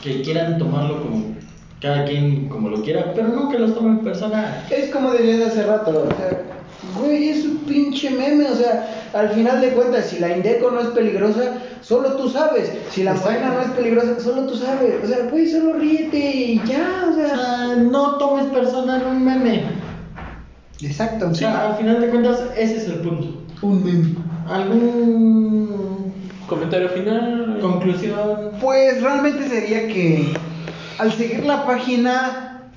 que quieran tomarlo como cada quien como lo quiera, pero no que los tomen personal. Es como decía de hace rato, o sea, güey, es un pinche meme, o sea, al final de cuentas, si la Indeco no es peligrosa, solo tú sabes. Si la. Morena no es peligrosa, solo tú sabes. O sea, güey, solo ríete y ya, o O sea. sea, no tomes personal un meme. Exacto. O sea, al final de cuentas, ese es el punto. Un meme. ¿Algún Comentario final. conclusión? Pues realmente sería que al seguir la página,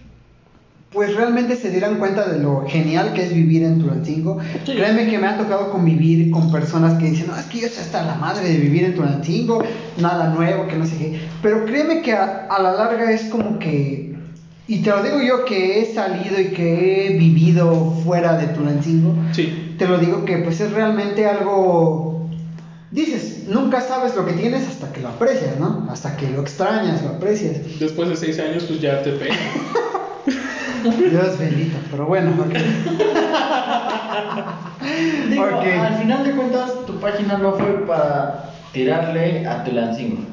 pues realmente se dieran cuenta de lo genial que es vivir en Tulancingo. Sí. Créeme que me ha tocado convivir con personas que dicen, no, es que yo sé hasta la madre de vivir en Tulancingo, nada nuevo, que no sé qué. Pero créeme que a, a la larga es como que, y te lo digo yo que he salido y que he vivido fuera de Tulancingo, Sí. te lo digo que pues es realmente algo dices nunca sabes lo que tienes hasta que lo aprecias no hasta que lo extrañas lo aprecias Después de seis años, pues ya te pega. Dios bendito pero bueno ok. Digo, al final de cuentas, tu página no fue para tirarle a Tulancingo.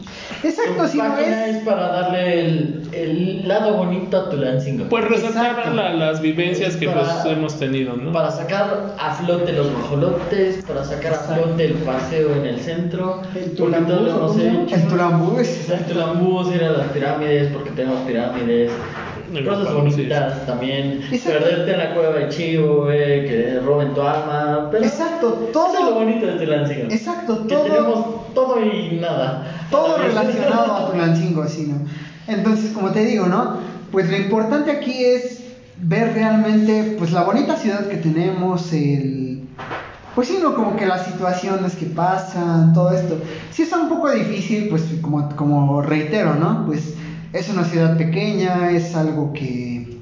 exacto tu si no es es para darle el, el lado bonito a Tulancingo. Pues resaltar la- las vivencias que Para- pues hemos tenido, ¿no? Para sacar a flote los bajolotes, para sacar a Exacto. flote el paseo en el centro. El Tulambús, hecho. el tulambús El Tulambús, ir a las pirámides, porque tenemos pirámides. Cosas sí. bonitas también. Exacto. Perderte en la cueva de Chivo, güey, que roben tu alma. Pero exacto Eso es lo todo bonito de Tulancingo. exacto Que todo tenemos todo y nada. todo relacionado a Tulancingo así no entonces como te digo no pues lo importante aquí es ver realmente pues la bonita ciudad que tenemos el pues sí no como que las situaciones que pasan todo esto sí está un poco difícil pues como como reitero no pues es una ciudad pequeña es algo que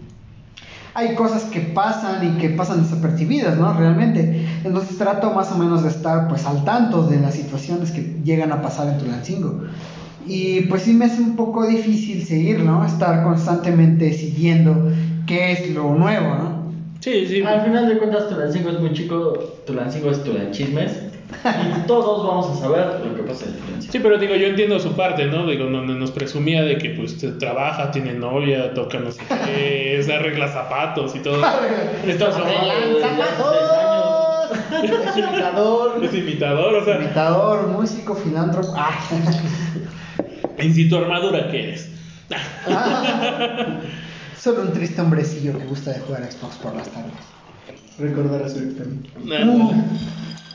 hay cosas que pasan y que pasan desapercibidas, ¿no? Realmente. Entonces trato más o menos de estar pues al tanto de las situaciones que llegan a pasar en Tulancingo. Y pues sí me hace un poco difícil seguir, ¿no? Estar constantemente siguiendo qué es lo nuevo, ¿no? Sí, sí. Al final de cuentas, Tulancingo es muy chico, Tulancingo es Tulanchismes. Y todos vamos a saber lo que pasa en Tulancingo. Sí, pero digo, yo entiendo su parte, ¿no? Digo, donde nos presumía de que pues trabaja, tiene novia, toca no sé qué, se arregla zapatos y todo. Estás Es imitador, Es imitador, o sea, imitador, músico, filántropo. Ah. en si tu armadura qué eres. Solo un triste hombrecillo que gusta de jugar a Xbox por las tardes. Recordar a su experiencia.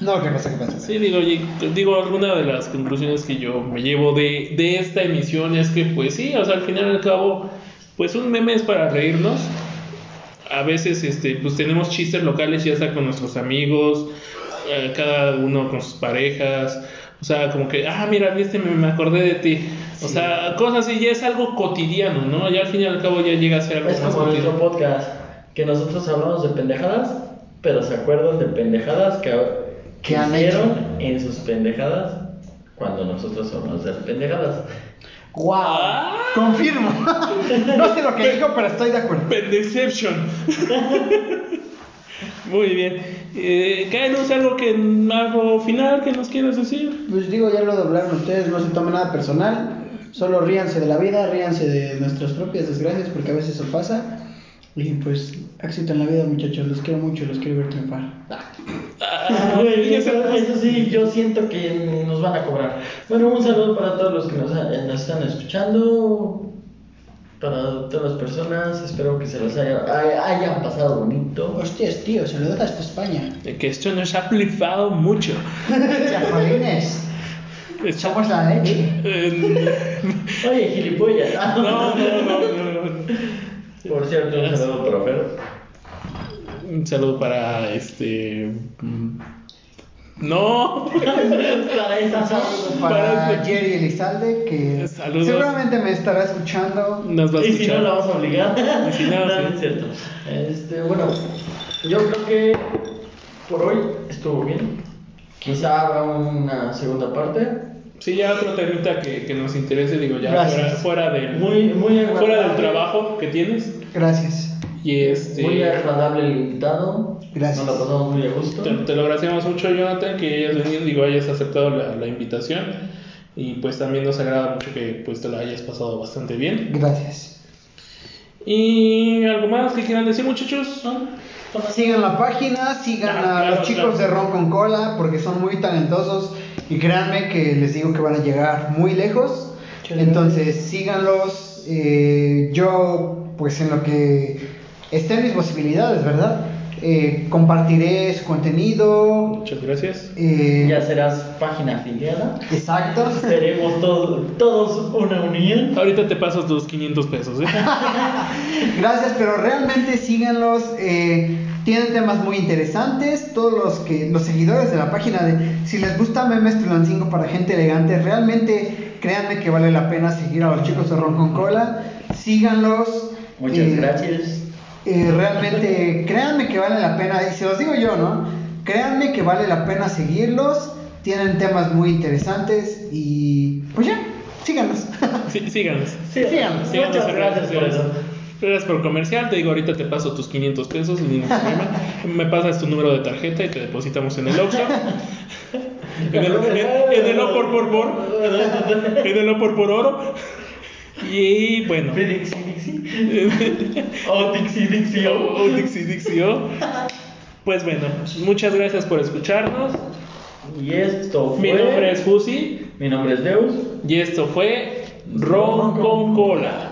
No, ¿qué pasa? ¿Qué pasa? Sí, digo, y- digo, alguna de las conclusiones que yo me llevo de, de esta emisión es que, pues sí, o sea, al final y al cabo, pues un meme es para reírnos. A veces, este, pues tenemos chistes locales, ya sea con nuestros amigos, eh, cada uno con sus parejas. O sea, como que, ah, mira, viste, me, me acordé de ti. O sea, cosas así, ya es algo cotidiano, ¿no? Ya al fin y al cabo ya llega a ser algo Es como nuestro podcast, que nosotros hablamos de pendejadas, pero se acuerdan de pendejadas que, Que han hicieron hecho. en sus pendejadas cuando nosotros hablamos de pendejadas. ¡Wow! Ah. Confirmo. no sé lo que dijo, pero estoy de acuerdo. Pendeception. Muy bien. Eh, Caenos, algo que algo final que nos quieras decir. Pues digo, ya lo doblaron ustedes, no se tomen nada personal. Solo ríanse de la vida, ríanse de nuestras propias desgracias, porque a veces eso pasa. Y pues, éxito en la vida, muchachos. Los quiero mucho, los quiero ver triunfar. Ah, Güey, y eso, eso sí, yo siento que nos van a cobrar. Bueno, un saludo para todos los que nos, nos están escuchando, para todas las personas. Espero que se los haya, hay- hayan pasado bonito. Hostias, tío, se lo das hasta España. que esto nos ha flipado mucho. Chapolines, somos la leche. Eh, Oye, gilipollas. no, no, no, no, no. Por cierto, un saludo para Fer. Un saludo para este. mm, No. Para esa Para Para- Jerry Elizalde, que Saludos. seguramente me estará escuchando. Nos va a Y si no, la vamos a obligar. Y si no, no, sí. es cierto. Este, bueno, yo creo que por hoy estuvo bien. Quizá haga una segunda parte. Sí, ya otro temita que, que nos interese, digo, ya Gracias. fuera, fuera del, Muy, muy fuera del trabajo que tienes. Gracias. Y este. Muy agradable el invitado. Gracias. Nos la pasamos muy a gusto. Te, te lo agradecemos mucho, Jonathan, que hayas venido, digo, hayas aceptado la, la invitación. Y pues también nos agrada mucho que pues te la hayas pasado bastante bien. Gracias. ¿Y algo más que quieran decir, muchachos? ¿No? Sigan la página, sigan Ah, a claro, los chicos claro. de Ron con Cola porque son muy talentosos y créanme que les digo que van a llegar muy lejos. Entonces síganlos. eh, yo, pues en lo que esté en mis posibilidades, ¿verdad? Eh, compartiré su contenido. Muchas gracias. eh, Ya serás página afiliada. exacto. Seremos todos, todos una unión. Ahorita te paso tus 500 pesos, ¿eh? Gracias, pero realmente síganlos. Tienen temas muy interesantes. Todos los que los seguidores de la página de si les gusta memes Tulancingo para gente elegante, realmente créanme que vale la pena seguir a los chicos de Ron con Cola. Síganlos. Muchas eh, gracias. eh, realmente créanme que vale la pena. Y se los digo yo, ¿no? Créanme que vale la pena seguirlos. Tienen temas muy interesantes y pues ya, síganlos. Sí, síganos. Sí, síganos. Síganos Muchas gracias por eso. Gracias por comercial, te digo, ahorita te paso tus 500 pesos, sin ningún problema. Me pasas tu número de tarjeta y te depositamos en el Oxxo. en, el, en, en el O por por por. En el O por por oro. Y bueno. Dixie, Dixie. Oh, Dixie, Dixie, oh. Oh, Dixie, Dixie, oh. Pues bueno, muchas gracias por escucharnos. Y esto fue. Mi nombre es Fusi Mi nombre es Deus. y esto fue Ron con Cola.